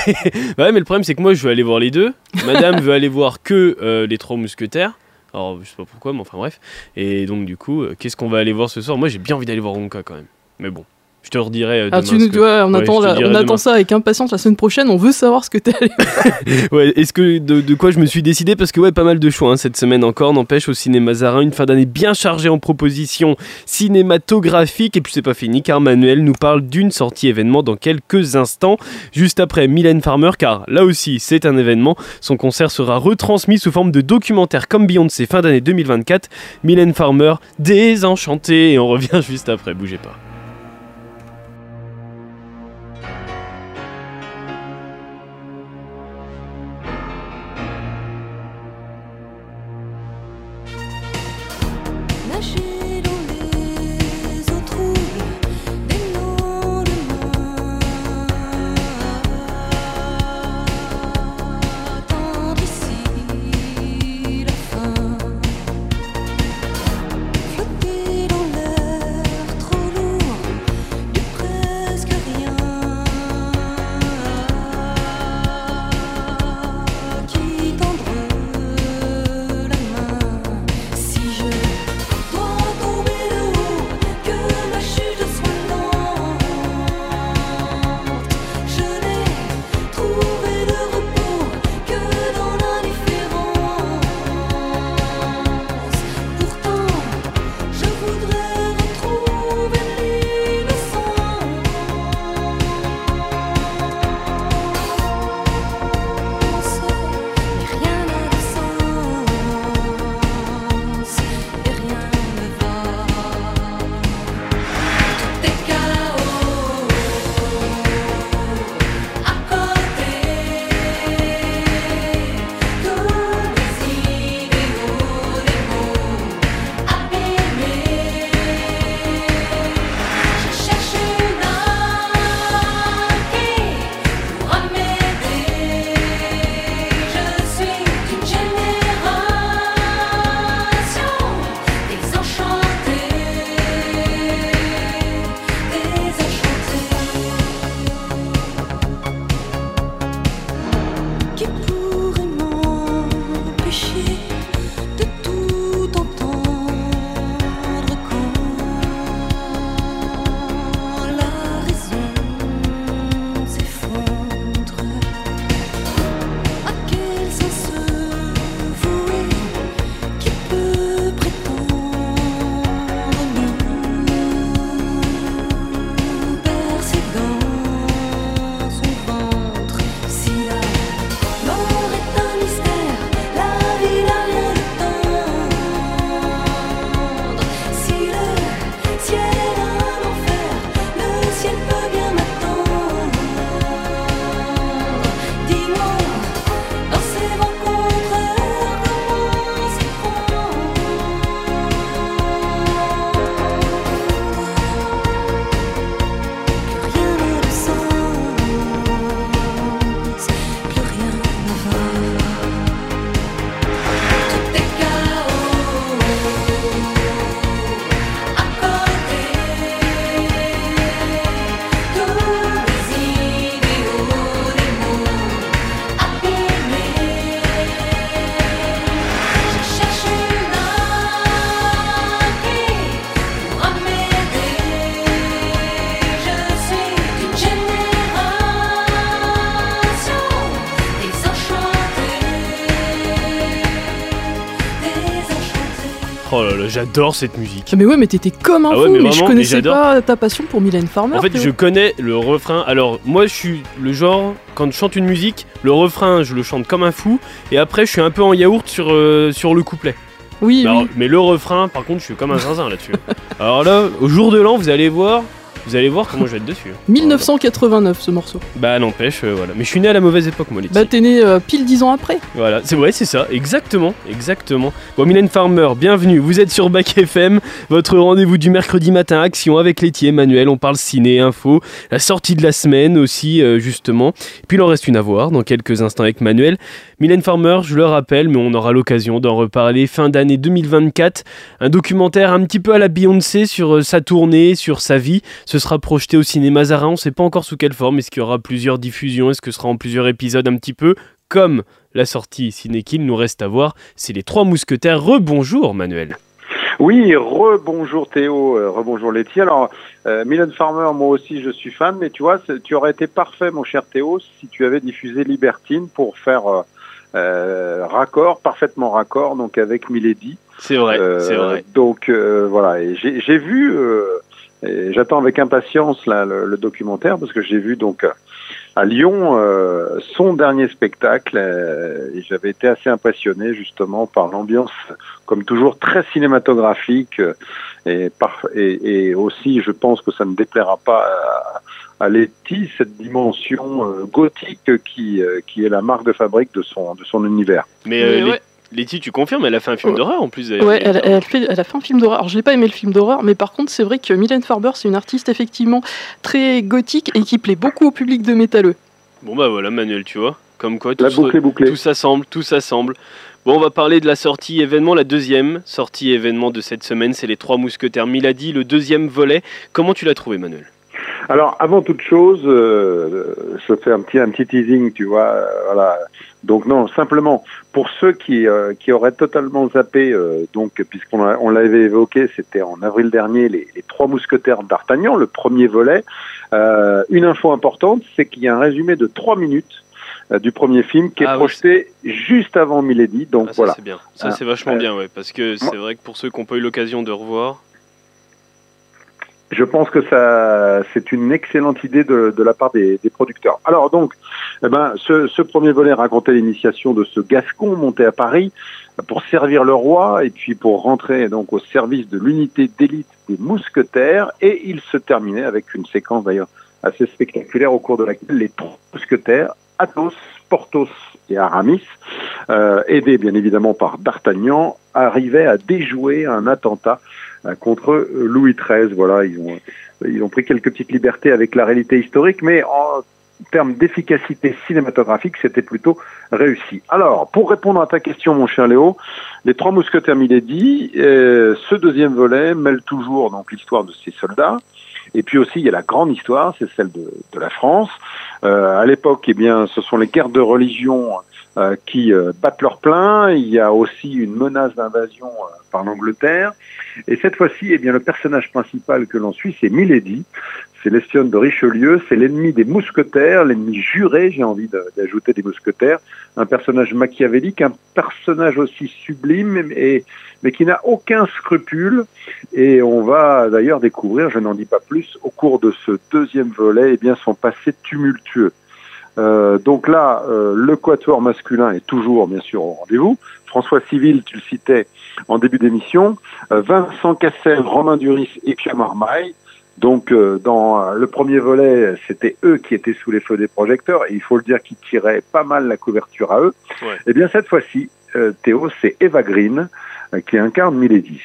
Bah ouais, mais le problème, c'est que moi, je veux aller voir les deux. Madame veut aller voir que euh, les trois mousquetaires. Alors, je sais pas pourquoi, mais enfin bref. Et donc, du coup, euh, qu'est-ce qu'on va aller voir ce soir? Moi, j'ai bien envie d'aller voir Wonka quand même. Mais bon, je te redirai. euh, Ah, tu nous que- vois, on, Ouais, attend, la- on attend ça avec impatience la semaine prochaine. On veut savoir ce que t'es allé. ouais, est-ce que de, de quoi je me suis décidé? Parce que ouais, pas mal de choix hein, cette semaine encore. N'empêche au cinéma Zarin une fin d'année bien chargée en propositions cinématographiques. Et puis c'est pas fini car Manuel nous parle d'une sortie événement dans quelques instants, juste après Mylène Farmer. Car là aussi c'est un événement. Son concert sera retransmis sous forme de documentaire comme Beyoncé fin d'année 2024. Mylène Farmer désenchantée et on revient juste après. Bougez pas. J'adore cette musique. Mais ouais, mais t'étais comme un Ah fou, mais je connaissais pas ta passion pour Mylène Farmer. En fait, je connais le refrain. Alors, moi, je suis le genre, quand je chante une musique, le refrain, je le chante comme un fou. Et après, je suis un peu en yaourt sur, euh, sur le couplet. Oui, Mais, alors, oui. mais le refrain, par contre, je suis comme un zinzin là-dessus. alors là, au jour de l'an, vous allez voir. Vous allez voir comment je vais être dessus. 1989 ce morceau. Bah n'empêche, euh, voilà. Mais je suis né à la mauvaise époque, moi, les Bah t'es né euh, pile 10 ans après. Voilà, c'est vrai, c'est ça, exactement, exactement. Bon, Mylène Farmer, bienvenue, vous êtes sur Bac FM, votre rendez-vous du mercredi matin, action avec et Emmanuel, on parle ciné, info, la sortie de la semaine aussi, euh, justement. Et puis il en reste une à voir dans quelques instants avec Manuel. Mylène Farmer, je le rappelle, mais on aura l'occasion d'en reparler fin d'année 2024. Un documentaire un petit peu à la Beyoncé sur sa tournée, sur sa vie. Ce sera projeté au cinéma Zara, on ne sait pas encore sous quelle forme. Est-ce qu'il y aura plusieurs diffusions? Est-ce que ce sera en plusieurs épisodes un petit peu? Comme la sortie ciné qu'il nous reste à voir, c'est les Trois Mousquetaires. Rebonjour Manuel. Oui, rebonjour Théo, euh, rebonjour Letty. Alors, euh, Mylène Farmer, moi aussi je suis fan, mais tu vois, tu aurais été parfait, mon cher Théo, si tu avais diffusé Libertine pour faire euh, euh, raccord, parfaitement raccord, donc avec Milady. C'est vrai, Euh, c'est vrai. Donc euh, voilà, et j'ai vu, euh, j'attends avec impatience là, le, le documentaire parce que j'ai vu donc euh, à Lyon euh, son dernier spectacle euh, et j'avais été assez impressionné justement par l'ambiance, comme toujours très cinématographique euh, et, par, et, et aussi je pense que ça ne déplaira pas à, à Letty cette dimension euh, gothique qui, euh, qui est la marque de fabrique de son, de son univers. Mais, euh, Mais Lé- ouais. Letty, tu confirmes, elle a fait un film d'horreur en plus d'ailleurs. Ouais, elle, elle fait, elle a fait un film d'horreur. Alors, j'ai pas aimé le film d'horreur, mais par contre, c'est vrai que Mylène Farmer, c'est une artiste effectivement très gothique et qui plaît beaucoup au public de métalleux. Bon bah voilà Manuel, tu vois, comme quoi tout, se- tout s'assemble, tout s'assemble. Bon, on va parler de la sortie événement, la deuxième sortie événement de cette semaine, c'est les Trois Mousquetaires Milady, le deuxième volet. Comment tu l'as trouvé Manuel? Alors, avant toute chose, euh, je fais un petit, un petit teasing, tu vois. euh, voilà. Donc non, simplement pour ceux qui, euh, qui auraient totalement zappé, euh, donc puisqu'on on l'avait évoqué, c'était en avril dernier, les, les trois mousquetaires d'Artagnan, le premier volet. Euh, une info importante, c'est qu'il y a un résumé de trois minutes du premier film qui est Ah oui, projeté juste avant Milady. Donc Ah, ça, voilà. c'est bien. Ça c'est vachement bien, ouais, parce que c'est vrai que pour ceux qui n'ont pas eu l'occasion de revoir, Je pense que ça, c'est une excellente idée de, de la part des, des producteurs. Alors donc, eh ben, ce, ce premier volet racontait l'initiation de ce Gascon monté à Paris pour servir le roi et puis pour rentrer donc au service de l'unité d'élite des mousquetaires. Et il se terminait avec une séquence d'ailleurs assez spectaculaire au cours de laquelle les trois mousquetaires, Athos, Porthos et Aramis, euh, aidés bien évidemment par D'Artagnan, arrivaient à déjouer un attentat contre euh, Louis XIII. Voilà, ils ont, ils ont pris quelques petites libertés avec la réalité historique, mais en termes d'efficacité cinématographique, c'était plutôt réussi. Alors, pour répondre à ta question, mon cher Léo, les Trois Mousquetaires Milady, euh, ce deuxième volet mêle toujours donc l'histoire de ces soldats. Et puis aussi, il y a la grande histoire, c'est celle de, de la France. Euh, à l'époque, eh bien, ce sont les guerres de religion euh, qui euh, battent leur plein. Il y a aussi une menace d'invasion euh, par l'Angleterre. Et cette fois-ci, eh bien, le personnage principal que l'on suit, c'est Milady. C'est l'espionne de Richelieu, c'est l'ennemi des mousquetaires, l'ennemi juré, j'ai envie d'ajouter des mousquetaires, un personnage machiavélique, un personnage aussi sublime, et, mais qui n'a aucun scrupule. Et on va d'ailleurs découvrir, je n'en dis pas plus, au cours de ce deuxième volet, eh bien, son passé tumultueux. Euh, donc là, euh, le quatuor masculin est toujours, bien sûr, au rendez-vous. François Civil, tu le citais en début d'émission, euh, Vincent Cassel, Romain Duris et Pierre Marmaille. Donc, euh, dans euh, le premier volet, c'était eux qui étaient sous les feux des projecteurs, et il faut le dire qu'ils tiraient pas mal la couverture à eux. Ouais. Eh bien, cette fois-ci, Théo, c'est Eva Green qui incarne Milady.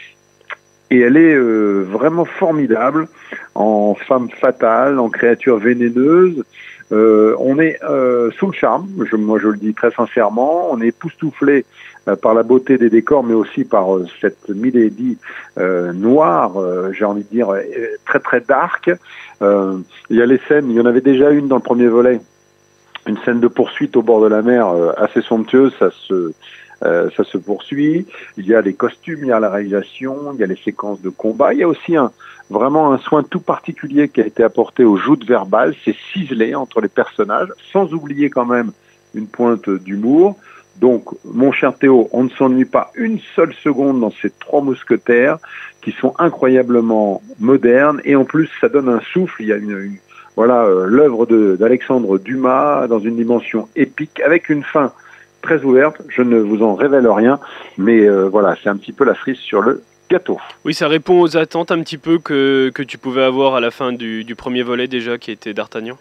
Et elle est euh, vraiment formidable en femme fatale, en créature vénéneuse. Euh, on est euh, sous le charme, je, moi je le dis très sincèrement. On est époustouflé euh, par la beauté des décors, mais aussi par euh, cette Milady euh, noire, j'ai envie de dire très très dark. Il y a les scènes, il y en avait déjà une dans le premier volet, une scène de poursuite au bord de la mer assez somptueuse, ça se euh, ça se poursuit. Il y a les costumes, il y a la réalisation, il y a les séquences de combat. Il y a aussi un, vraiment un soin tout particulier qui a été apporté aux joutes verbales. C'est ciselé entre les personnages, sans oublier quand même une pointe d'humour. Donc, mon cher Théo, on ne s'ennuie pas une seule seconde dans ces trois mousquetaires qui sont incroyablement modernes et en plus ça donne un souffle. Il y a une, voilà euh, l'œuvre d'Alexandre Dumas dans une dimension épique avec une fin très ouverte. Je ne vous en révèle rien, mais euh, voilà, c'est un petit peu la frise sur le gâteau. Oui, ça répond aux attentes un petit peu que, que tu pouvais avoir à la fin du, du premier volet déjà, qui était d'Artagnan.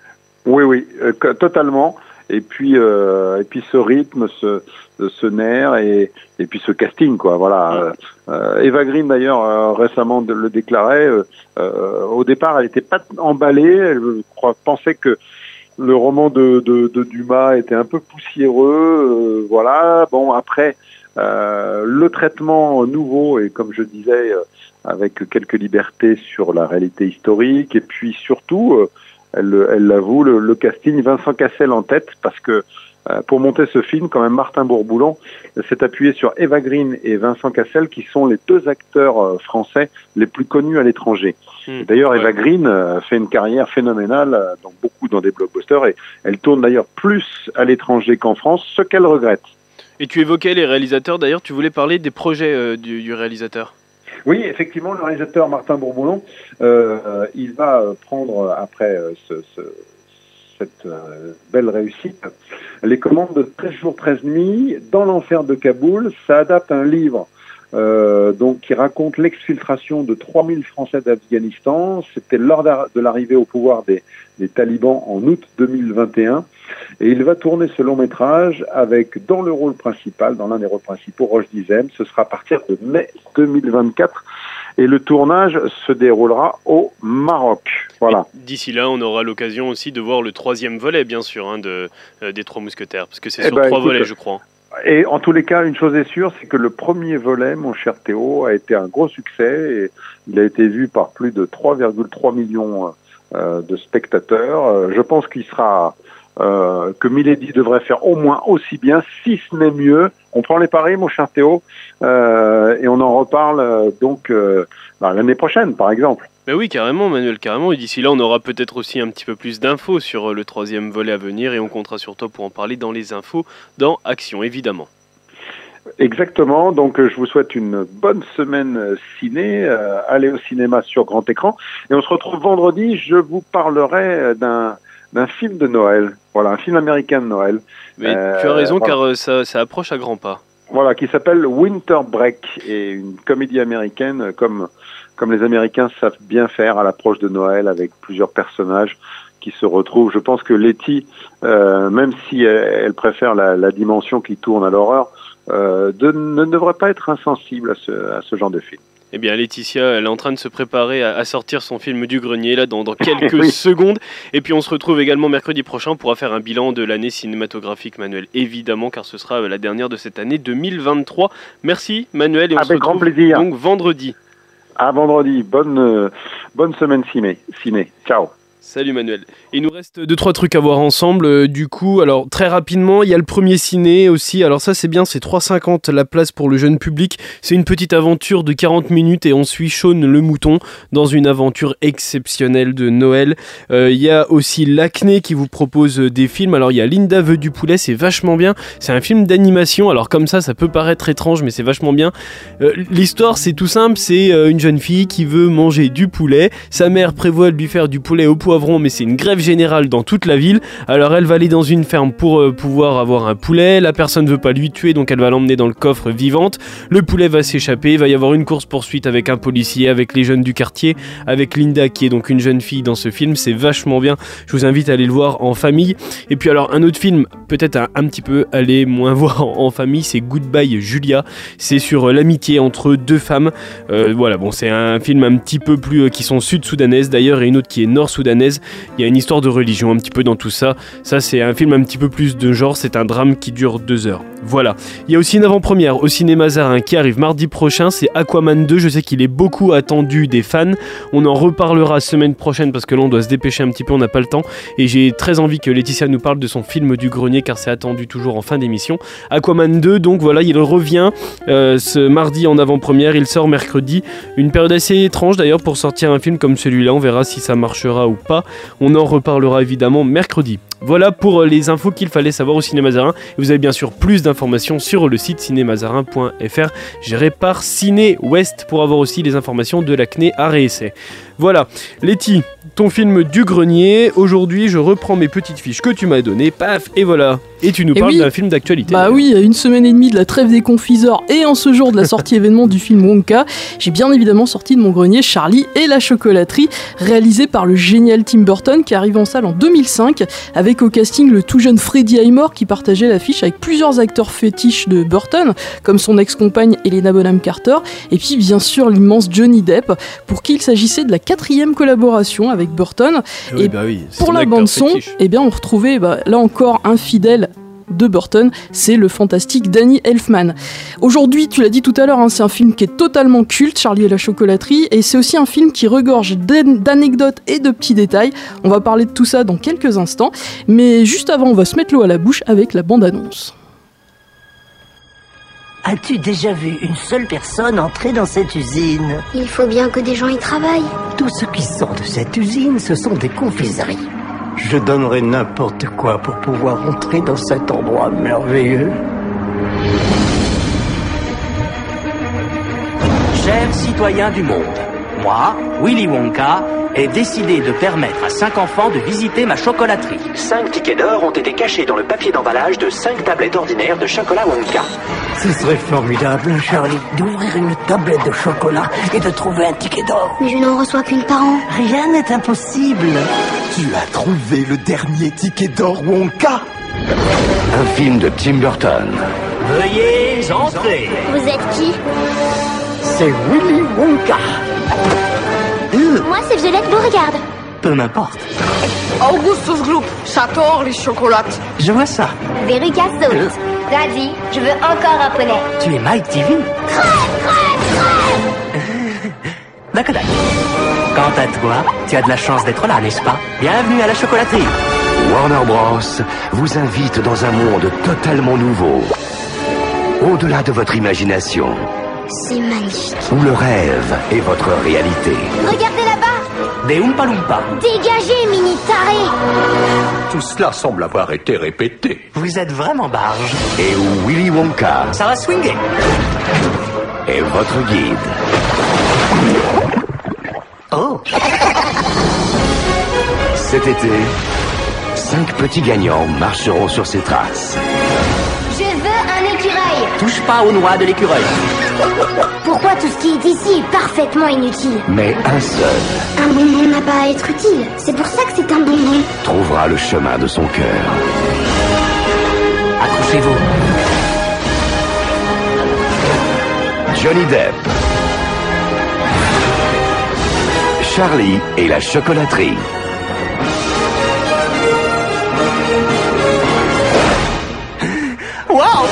Oui, oui, euh, totalement. Et puis, euh, et puis ce rythme, ce, ce nerf et, et puis ce casting, quoi. Voilà. Euh, Eva Green d'ailleurs récemment le déclarait. au départ, elle n'était pas emballée. Elle pensait que le roman de, de, de Dumas était un peu poussiéreux. euh, voilà. Bon, après, euh, le traitement nouveau et comme je disais, euh, avec quelques libertés sur la réalité historique et puis surtout. euh, elle le- elle l'avoue, le, le casting, Vincent Cassel en tête, parce que pour monter ce film, quand même, Martin Bourboulon euh, s'est appuyé sur Eva Green et Vincent Cassel, qui sont les deux acteurs euh, français les plus connus à l'étranger. Hmm. D'ailleurs, Eva Green euh, fait une carrière phénoménale, euh, dans beaucoup dans des blockbusters, et elle tourne d'ailleurs plus à l'étranger qu'en France, ce qu'elle regrette. Et tu évoquais les réalisateurs, d'ailleurs, tu voulais parler des projets euh, du, du réalisateur. Oui, effectivement, le réalisateur Martin Bourboulon, euh, euh, il va euh, prendre, euh, après euh, ce- ce- cette euh, belle réussite, les commandes de 13 jours, 13 nuits dans l'enfer de Kaboul. Ça adapte un livre euh, donc, qui raconte l'exfiltration de 3000 Français d'Afghanistan. C'était lors de l'arrivée au pouvoir des, des talibans en août 2021. Et il va tourner ce long métrage avec, dans le rôle principal, dans l'un des rôles principaux, Roche Dizem. Ce sera à partir de mai 2024. Et le tournage se déroulera au Maroc. Voilà. D'ici là, on aura l'occasion aussi de voir le troisième volet, bien sûr, hein, de, euh, des Trois Mousquetaires, parce que c'est Eh sur ben, trois écoute, volets, je crois. Et en tous les cas, une chose est sûre, c'est que le premier volet, mon cher Théo, a été un gros succès. Et il a été vu par plus de 3,3 millions euh, de spectateurs. Euh, je pense qu'il sera euh, que Milady devrait faire au moins aussi bien, si ce n'est mieux. On prend les paris, mon cher Théo, euh, et on en reparle euh, donc euh, bah, l'année prochaine, par exemple. Mais oui, carrément, Manuel, carrément. Et d'ici là, on aura peut-être aussi un petit peu plus d'infos sur le troisième volet à venir, et on comptera sur toi pour en parler dans les infos, dans Action, évidemment. Exactement. Donc, je vous souhaite une bonne semaine ciné. Euh, allez au cinéma sur grand écran. Et on se retrouve vendredi. Je vous parlerai d'un d'un film de Noël. Voilà, un film américain de Noël. Mais Euh, tu as raison, voilà. car euh, ça, ça approche à grands pas. Voilà, qui s'appelle Winter Break et une comédie américaine euh, comme comme les Américains savent bien faire à l'approche de Noël avec plusieurs personnages qui se retrouvent. Je pense que Letty, euh, même si elle, elle préfère la, la dimension qui tourne à l'horreur, euh, de- ne devrait pas être insensible à ce, à ce genre de film. Eh bien, Laetitia, elle est en train de se préparer à, à sortir son film du grenier, là, dans, dans quelques Oui. secondes. Et puis, on se retrouve également mercredi prochain pour faire un bilan de l'année cinématographique, Manuel, évidemment, car ce sera euh, la dernière de cette année 2023. Merci, Manuel, et on se Avec grand plaisir. donc vendredi. À vendredi. Bonne, euh, bonne semaine ciné. ciné. Ciao. Salut Manuel. Il nous reste deux trois trucs à voir ensemble. euh, du coup, alors très rapidement, il y a le premier ciné aussi. Alors ça c'est bien, c'est 3,50 la place pour le jeune public. C'est une petite aventure de 40 minutes et on suit Sean le mouton dans une aventure exceptionnelle de Noël. Euh, Il y a aussi l'acné qui vous propose des films. Alors il y a Linda veut du poulet, c'est vachement bien. C'est un film d'animation. Alors comme ça, ça peut paraître étrange, mais c'est vachement bien. Euh, L'histoire c'est tout simple, c'est une jeune fille qui veut manger du poulet. Sa mère prévoit de lui faire du poulet au mais c'est une grève générale dans toute la ville. Alors elle va aller dans une ferme pour euh, pouvoir avoir un poulet. La personne ne veut pas lui tuer, donc elle va l'emmener dans le coffre vivante. Le poulet va s'échapper. Il va y avoir une course poursuite avec un policier, avec les jeunes du quartier, avec Linda qui est donc une jeune fille dans ce film. C'est vachement bien. Je vous invite à aller le voir en famille. Et puis alors un autre film, peut-être un, un petit peu aller moins voir en, famille, c'est Goodbye Julia. C'est sur euh, l'amitié entre deux femmes. Euh, voilà, bon, c'est un film un petit peu plus qui sont sud-soudanaises d'ailleurs et une autre qui est nord-soudanaise. Il y a une histoire de religion un petit peu dans tout ça. Ça, c'est un film un petit peu plus de genre. C'est un drame qui dure deux heures. Voilà. Il y a aussi une avant-première au cinéma Zarin qui arrive mardi prochain. C'est Aquaman 2. Je sais qu'il est beaucoup attendu des fans. On en reparlera semaine prochaine parce que là, on doit se dépêcher un petit peu. On n'a pas le temps. Et j'ai très envie que Laetitia nous parle de son film du grenier car c'est attendu toujours en fin d'émission. Aquaman 2, donc voilà, il revient euh, ce mardi en avant-première. Il sort mercredi. Une période assez étrange d'ailleurs pour sortir un film comme celui-là. On verra si ça marchera ou pas. On en reparlera évidemment mercredi. Voilà pour euh, les infos qu'il fallait savoir au Cinéma Mazarin. Et vous avez bien sûr plus d'informations sur le site cinémazarin.fr, géré par Ciné West, pour avoir aussi les informations de l'acné à réessai. Voilà, Letty, ton film du grenier. Aujourd'hui, je reprends mes petites fiches que tu m'as données, paf, et voilà. Et tu nous Et parles oui. d'un film d'actualité. Bah oui, à une semaine et demie de la trêve des confiseurs et en ce jour de la sortie événement du film Wonka, j'ai bien évidemment sorti de mon grenier Charlie et la chocolaterie, réalisé par le génial Tim Burton qui arrive en salle en 2005 avec au casting le tout jeune Freddie Highmore qui partageait l'affiche avec plusieurs acteurs fétiches de Burton comme son ex-compagne Helena Bonham Carter et puis bien sûr l'immense Johnny Depp pour qui il s'agissait de la quatrième collaboration avec Burton. Oui, et bah oui, pour la bande son, eh bien on retrouvait bah, là encore un fidèle de Burton, c'est le fantastique Danny Elfman. Aujourd'hui, tu l'as dit tout à l'heure, hein, c'est un film qui est totalement culte, Charlie et la chocolaterie, et c'est aussi un film qui regorge d'an- d'anecdotes et de petits détails. On va parler de tout ça dans quelques instants, mais juste avant, on va se mettre l'eau à la bouche avec la bande-annonce. As-tu déjà vu une seule personne entrer dans cette usine? Il faut bien que des gens y travaillent. Tout ce qui sort de cette usine, ce sont des confiseries. Je donnerais n'importe quoi pour pouvoir entrer dans cet endroit merveilleux. Chers citoyens du monde, Willy Wonka, ai décidé de permettre à cinq enfants de visiter ma chocolaterie. Cinq tickets d'or ont été cachés dans le papier d'emballage de cinq tablettes ordinaires de chocolat Wonka. Ce serait formidable, Charlie, d'ouvrir une tablette de chocolat et de trouver un ticket d'or. Mais je n'en reçois qu'une par an. Rien n'est impossible. Tu as trouvé le dernier ticket d'or Wonka? Un film de Tim Burton. Veuillez entrer. Vous êtes qui? C'est Willy Wonka. Moi, c'est Violette Beauregard. Peu m'importe. Augustus Gloop, j'adore les chocolates. Je vois ça. Veruca Salt. Daddy, je veux encore un poney. Tu es Mike TV D'accord. Quant à toi, tu as de la chance d'être là, n'est-ce pas? Bienvenue à la chocolaterie. Warner Bros. vous invite dans un monde totalement nouveau. Au-delà de votre imagination, C'est magnifique. où le rêve est votre réalité. Regardez là-bas Des Oompa Loompa. Dégagez, mini taré Tout cela semble avoir été répété. Vous êtes vraiment barge. Et où Willy Wonka? Ça va swinguer. est votre guide? Oh Cet été, cinq petits gagnants marcheront sur ses traces. Touche pas aux noix de l'écureuil. Pourquoi tout ce qui est ici est parfaitement inutile Mais un seul Un bonbon n'a pas à être utile. C'est pour ça que c'est un bonbon. trouvera le chemin de son cœur. Accrochez-vous. Johnny Depp. Charlie et la chocolaterie. Waouh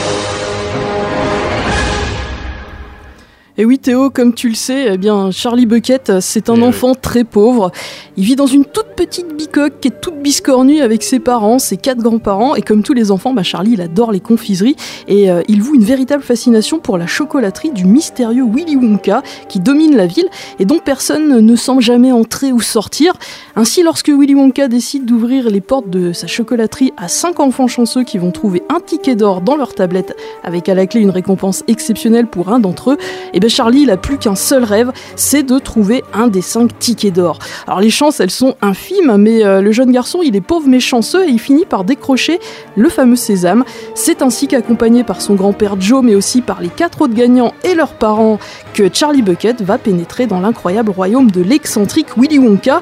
Et oui Théo, comme tu le sais, eh bien Charlie Bucket, c'est un enfant très pauvre. Il vit dans une toute petite bicoque qui est toute biscornue avec ses parents, ses quatre grands-parents, et comme tous les enfants, bah, Charlie il adore les confiseries et euh, il voue une véritable fascination pour la chocolaterie du mystérieux Willy Wonka qui domine la ville et dont personne ne semble jamais entrer ou sortir. Ainsi, lorsque Willy Wonka décide d'ouvrir les portes de sa chocolaterie à cinq enfants chanceux qui vont trouver un ticket d'or dans leur tablette avec à la clé une récompense exceptionnelle pour un d'entre eux, et Charlie il a plus qu'un seul rêve, c'est de trouver un des cinq tickets d'or. Alors les chances elles sont infimes, mais euh, le jeune garçon il est pauvre mais chanceux et il finit par décrocher le fameux sésame. C'est ainsi qu'accompagné par son grand-père Joe mais aussi par les quatre autres gagnants et leurs parents que Charlie Bucket va pénétrer dans l'incroyable royaume de l'excentrique Willy Wonka.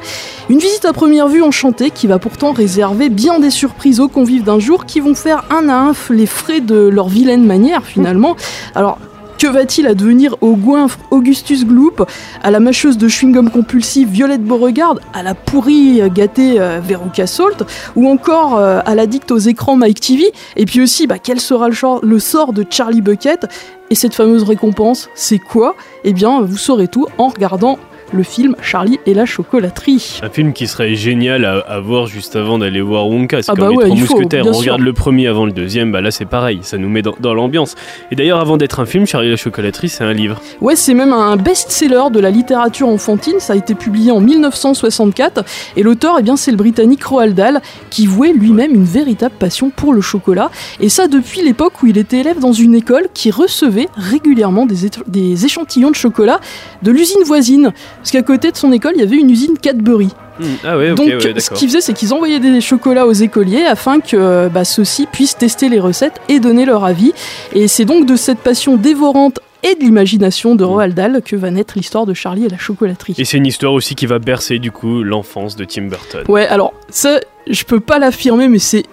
Une visite à première vue enchantée qui va pourtant réserver bien des surprises aux convives d'un jour qui vont faire un à un les frais de leur vilaine manière finalement. Alors que va-t-il advenir au goinfre Augustus Gloop, à la mâcheuse de chewing-gum compulsive Violette Beauregard, à la pourrie gâtée euh, Veruca Salt, ou encore euh, à l'addict aux écrans Mike TV Et puis aussi, bah, quel sera le sort de Charlie Bucket? Et cette fameuse récompense, c'est quoi? Eh bien, vous saurez tout en regardant le film Charlie et la chocolaterie. Un film qui serait génial à, à voir juste avant d'aller voir Wonka. C'est Ah comme bah les ouais, Trois faut, Mousquetaires. On sûr. regarde le premier avant le deuxième, bah là c'est pareil, ça nous met dans, dans l'ambiance. Et d'ailleurs, avant d'être un film, Charlie et la chocolaterie, c'est un livre. Ouais, c'est même un best-seller de la littérature enfantine. Ça a été publié en 1964. Et l'auteur, eh bien, c'est le britannique Roald Dahl, qui vouait lui-même une véritable passion pour le chocolat. Et ça depuis l'époque où il était élève dans une école qui recevait régulièrement des échantillons de chocolat de l'usine voisine. Parce qu'à côté de son école, il y avait une usine Cadbury. Hmm, Ah ouais, Donc, ouais, ce qu'ils faisaient, c'est qu'ils envoyaient des chocolats aux écoliers afin que bah, ceux-ci puissent tester les recettes et donner leur avis. Et c'est donc de cette passion dévorante et de l'imagination de Roald Dahl que va naître l'histoire de Charlie et la chocolaterie. Et c'est une histoire aussi qui va bercer du coup l'enfance de Tim Burton. Ouais, alors ça, je peux pas l'affirmer, mais c'est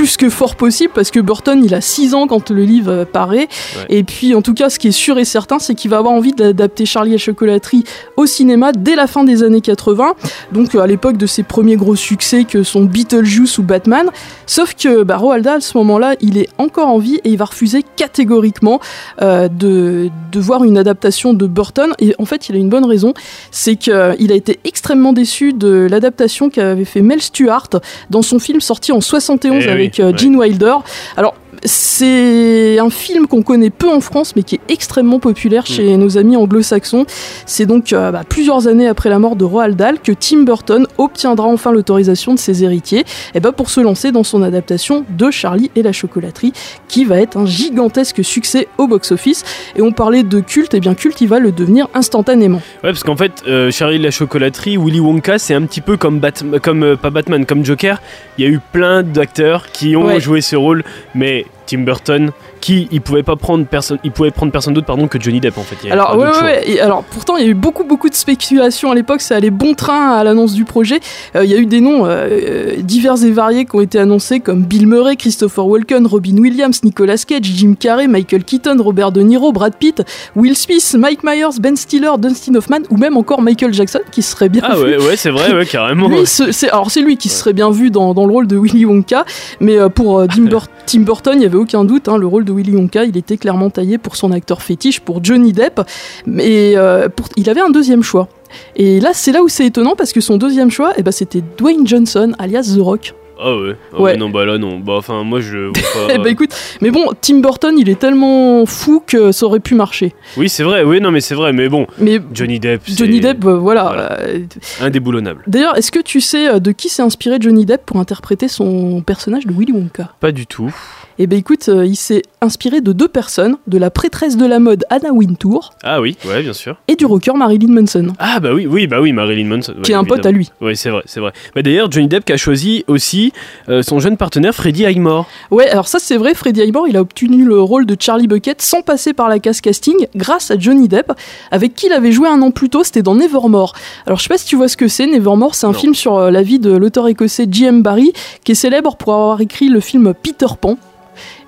plus que fort possible parce que Burton il a 6 ans quand le livre euh, paraît. Et puis en tout cas ce qui est sûr et certain c'est qu'il va avoir envie d'adapter Charlie et la chocolaterie au cinéma dès la fin des années 80 donc euh, à l'époque de ses premiers gros succès que sont Beetlejuice ou Batman. Sauf que bah, Roald Dahl à ce moment là il est encore en vie et il va refuser catégoriquement euh, de, de voir une adaptation de Burton. Et en fait il a une bonne raison. C'est qu'il a été extrêmement déçu de l'adaptation qu'avait fait Mel Stewart dans son film sorti en 71 Eh oui, avec euh. Gene Wilder. Alors c'est un film qu'on connaît peu en France mais qui est extrêmement populaire chez nos amis anglo-saxons. C'est donc euh, bah, plusieurs années après la mort de Roald Dahl que Tim Burton obtiendra enfin l'autorisation de ses héritiers et bah, pour se lancer dans son adaptation de Charlie et la chocolaterie qui va être un gigantesque succès au box-office. Et on parlait de culte, et bien culte il va le devenir instantanément. Ouais, parce qu'en fait, euh, Charlie et la chocolaterie, Willy Wonka, c'est un petit peu comme Batman, comme euh, pas Batman, comme Joker. Il y a eu plein d'acteurs qui ont Ouais. joué ce rôle, mais Wait, Tim Burton, qui il pouvait pas prendre personne, il pouvait prendre personne d'autre pardon que Johnny Depp en fait. Il y Alors, ouais, ouais. Et alors, pourtant, il y a eu beaucoup, beaucoup de spéculations à l'époque. Ça allait bon train à l'annonce du projet. Euh, Il y a eu des noms euh, euh, divers et variés qui ont été annoncés, comme Bill Murray, Christopher Walken, Robin Williams, Nicolas Cage, Jim Carrey, Michael Keaton, Robert De Niro, Brad Pitt, Will Smith, Mike Myers, Ben Stiller, Dustin Hoffman, ou même encore Michael Jackson, qui serait bien Ah vu. ouais, ouais, c'est vrai, ouais, carrément. Lui, alors c'est lui qui serait bien vu dans, dans le rôle de Willy Wonka, mais pour Tim, Bur- Tim Burton, il n'y avait aucun doute, hein, le rôle de Willy Wonka, il était clairement taillé pour son acteur fétiche, pour Johnny Depp, mais euh, pour- il avait un deuxième choix. Et là, c'est là où c'est étonnant parce que son deuxième choix, eh ben, c'était Dwayne Johnson, alias The Rock. Ah ouais. Ah Ouais. ouais, non bah là non. Bah enfin moi je pas. Ben écoute, mais bon, Tim Burton, il est tellement fou que ça aurait pu marcher. Oui c'est vrai. Oui non mais c'est vrai. Mais bon. Mais Johnny Depp. Johnny Depp, euh, voilà. euh, Indéboulonnable. D'ailleurs, est-ce que tu sais de qui s'est inspiré Johnny Depp pour interpréter son personnage de Willy Wonka? Pas du tout. Eh ben écoute, euh, il s'est inspiré de deux personnes, de la prêtresse de la mode Anna Wintour Ah oui. Ouais bien sûr. et du rocker Marilyn Manson. Ah bah oui, oui, bah oui, Marilyn Manson. Qui est un pote à lui. Oui, c'est vrai, c'est vrai. Bah d'ailleurs, Johnny Depp qui a choisi aussi euh, son jeune partenaire Freddie Highmore. Ouais, alors ça c'est vrai, Freddie Highmore, il a obtenu le rôle de Charlie Bucket sans passer par la case casting grâce à Johnny Depp, avec qui il avait joué un an plus tôt, c'était dans Nevermore. Alors je sais pas si tu vois ce que c'est, Nevermore, c'est un film sur euh, la vie de l'auteur écossais J.M. Barrie, qui est célèbre pour avoir écrit le film Peter Pan.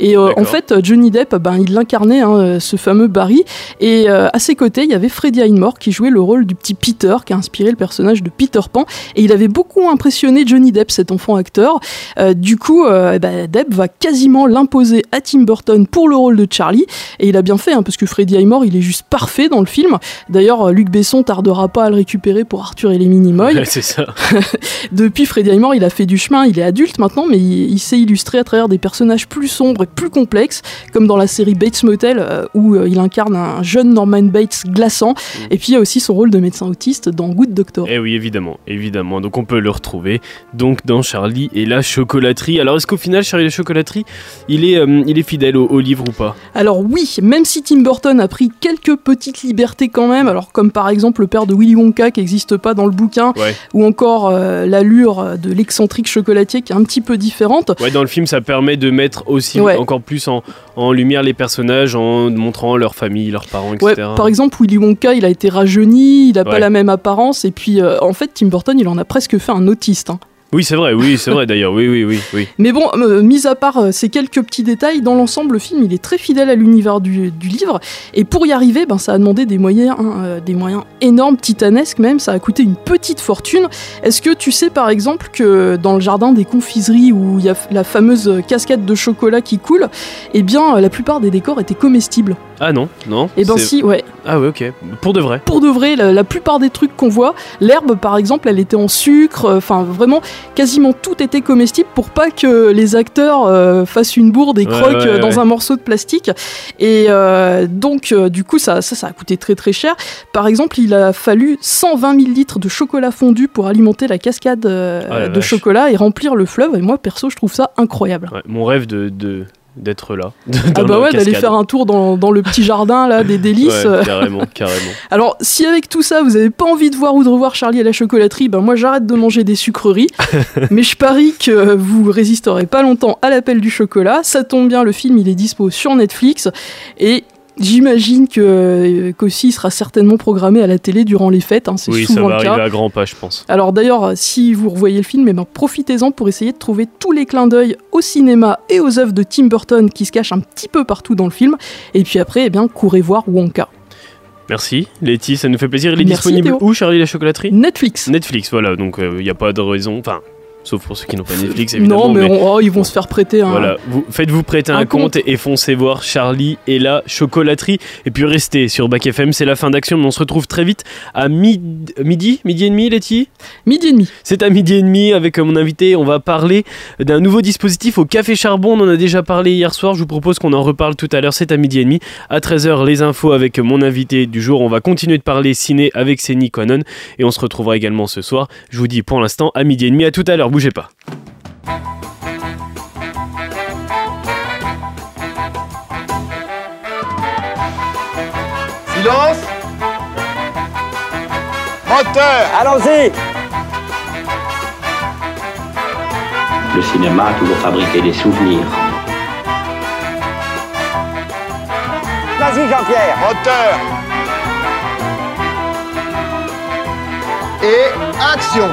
Et euh, en fait, Johnny Depp, ben, il l'incarnait, hein, euh, ce fameux Barry. Et euh, à ses côtés, il y avait Freddie Highmore qui jouait le rôle du petit Peter, qui a inspiré le personnage de Peter Pan. Et il avait beaucoup impressionné Johnny Depp, cet enfant acteur. Euh, du coup, euh, ben, Depp va quasiment l'imposer à Tim Burton pour le rôle de Charlie. Et il a bien fait, hein, parce que Freddie Highmore, il est juste parfait dans le film. D'ailleurs, euh, Luc Besson tardera pas à le récupérer pour Arthur et les Minimoys. Ouais, c'est ça. Depuis, Freddie Highmore, il a fait du chemin, il est adulte maintenant, mais il, il s'est illustré à travers des personnages plus et plus complexes, comme dans la série Bates Motel, euh, où euh, il incarne un jeune Norman Bates glaçant. Et puis, il y a aussi son rôle de médecin autiste dans Good Doctor. Eh oui, évidemment, évidemment. Donc on peut le retrouver donc dans Charlie et la chocolaterie. Alors est-ce qu'au final, Charlie et la chocolaterie, il est, euh, il est fidèle au, au livre ou pas? Alors oui, même si Tim Burton a pris quelques petites libertés quand même, alors comme par exemple le père de Willy Wonka qui n'existe pas dans le bouquin, Ouais. ou encore euh, l'allure de l'excentrique chocolatier qui est un petit peu différente. Ouais, dans le film, ça permet de mettre aussi Ouais. encore plus en, en lumière les personnages en montrant leur famille, leurs parents, etc. Ouais, par exemple, Willy Wonka, il a été rajeuni, il a pas la même apparence, et puis euh, en fait, Tim Burton, il en a presque fait un autiste. hein. Oui, c'est vrai, oui, c'est vrai d'ailleurs, oui, oui, oui, oui. Mais bon, euh, mis à part euh, ces quelques petits détails, dans l'ensemble, le film, il est très fidèle à l'univers du, du livre, et pour y arriver, ben, ça a demandé des moyens, hein, euh, des moyens énormes, titanesques même, ça a coûté une petite fortune. Est-ce que tu sais par exemple que dans le jardin des confiseries où il y a la fameuse cascade de chocolat qui coule, eh bien, la plupart des décors étaient comestibles? Ah non, non. Eh ben si, ouais. Ah ouais, ok. Pour de vrai. Pour de vrai, la, la plupart des trucs qu'on voit, l'herbe par exemple, elle était en sucre, euh, enfin vraiment, quasiment tout était comestible pour pas que les acteurs euh, fassent une bourde et Ouais, croquent ouais, euh, dans un morceau de plastique. Et euh, donc, du coup, ça, ça, ça a coûté très très cher. Par exemple, il a fallu 120 000 litres de chocolat fondu pour alimenter la cascade Ah la de vache. chocolat et remplir le fleuve. Et moi, perso, je trouve ça incroyable. Mon rêve de de- d'être là. Ah bah ouais, d'aller faire un tour dans, dans le petit jardin là des délices. Ouais, carrément, carrément. Alors, si avec tout ça, vous avez pas envie de voir ou de revoir Charlie à la chocolaterie, ben moi j'arrête de manger des sucreries. mais je parie que vous résisterez pas longtemps à l'appel du chocolat. Ça tombe bien, le film il est dispo sur Netflix. Et j'imagine que euh, qu'aussi il sera certainement programmé à la télé durant les fêtes. hein, c'est Oui, ça souvent va le cas. arriver à grands pas, je pense. Alors d'ailleurs, si vous revoyez le film, eh ben, profitez-en pour essayer de trouver tous les clins d'œil au cinéma et aux œuvres de Tim Burton qui se cachent un petit peu partout dans le film. Et puis après, eh bien, courez voir Wonka. Merci, Letty, ça nous fait plaisir. Il est Merci, disponible Théo. où, Charlie la chocolaterie? Netflix. Netflix, voilà, donc il n'y a pas de raison. Enfin, sauf pour ceux qui n'ont pas Netflix, évidemment. Non, mais, on- oh, ils vont se faire prêter un. Voilà, vous, faites-vous prêter un, Un compte, compte. et foncez voir Charlie et la chocolaterie. Et puis restez sur Bac FM, c'est la fin d'action, mais on se retrouve très vite à mid- midi, midi et demi, Letty? Midi et demi. C'est à midi et demi avec euh, mon invité. On va parler d'un nouveau dispositif au Café Charbon. On en a déjà parlé hier soir. Je vous propose qu'on en reparle tout à l'heure. C'est à midi et demi. À 13h, les infos avec mon invité du jour. On va continuer de parler ciné avec Séni Quanon. Et on se retrouvera également ce soir. Je vous dis pour l'instant à midi et demi. À tout à l'heure. Bougez pas. Silence. Moteur. Allons-y. Le cinéma a toujours fabriqué des souvenirs. Vas-y, Jean-Pierre. Moteur. Et action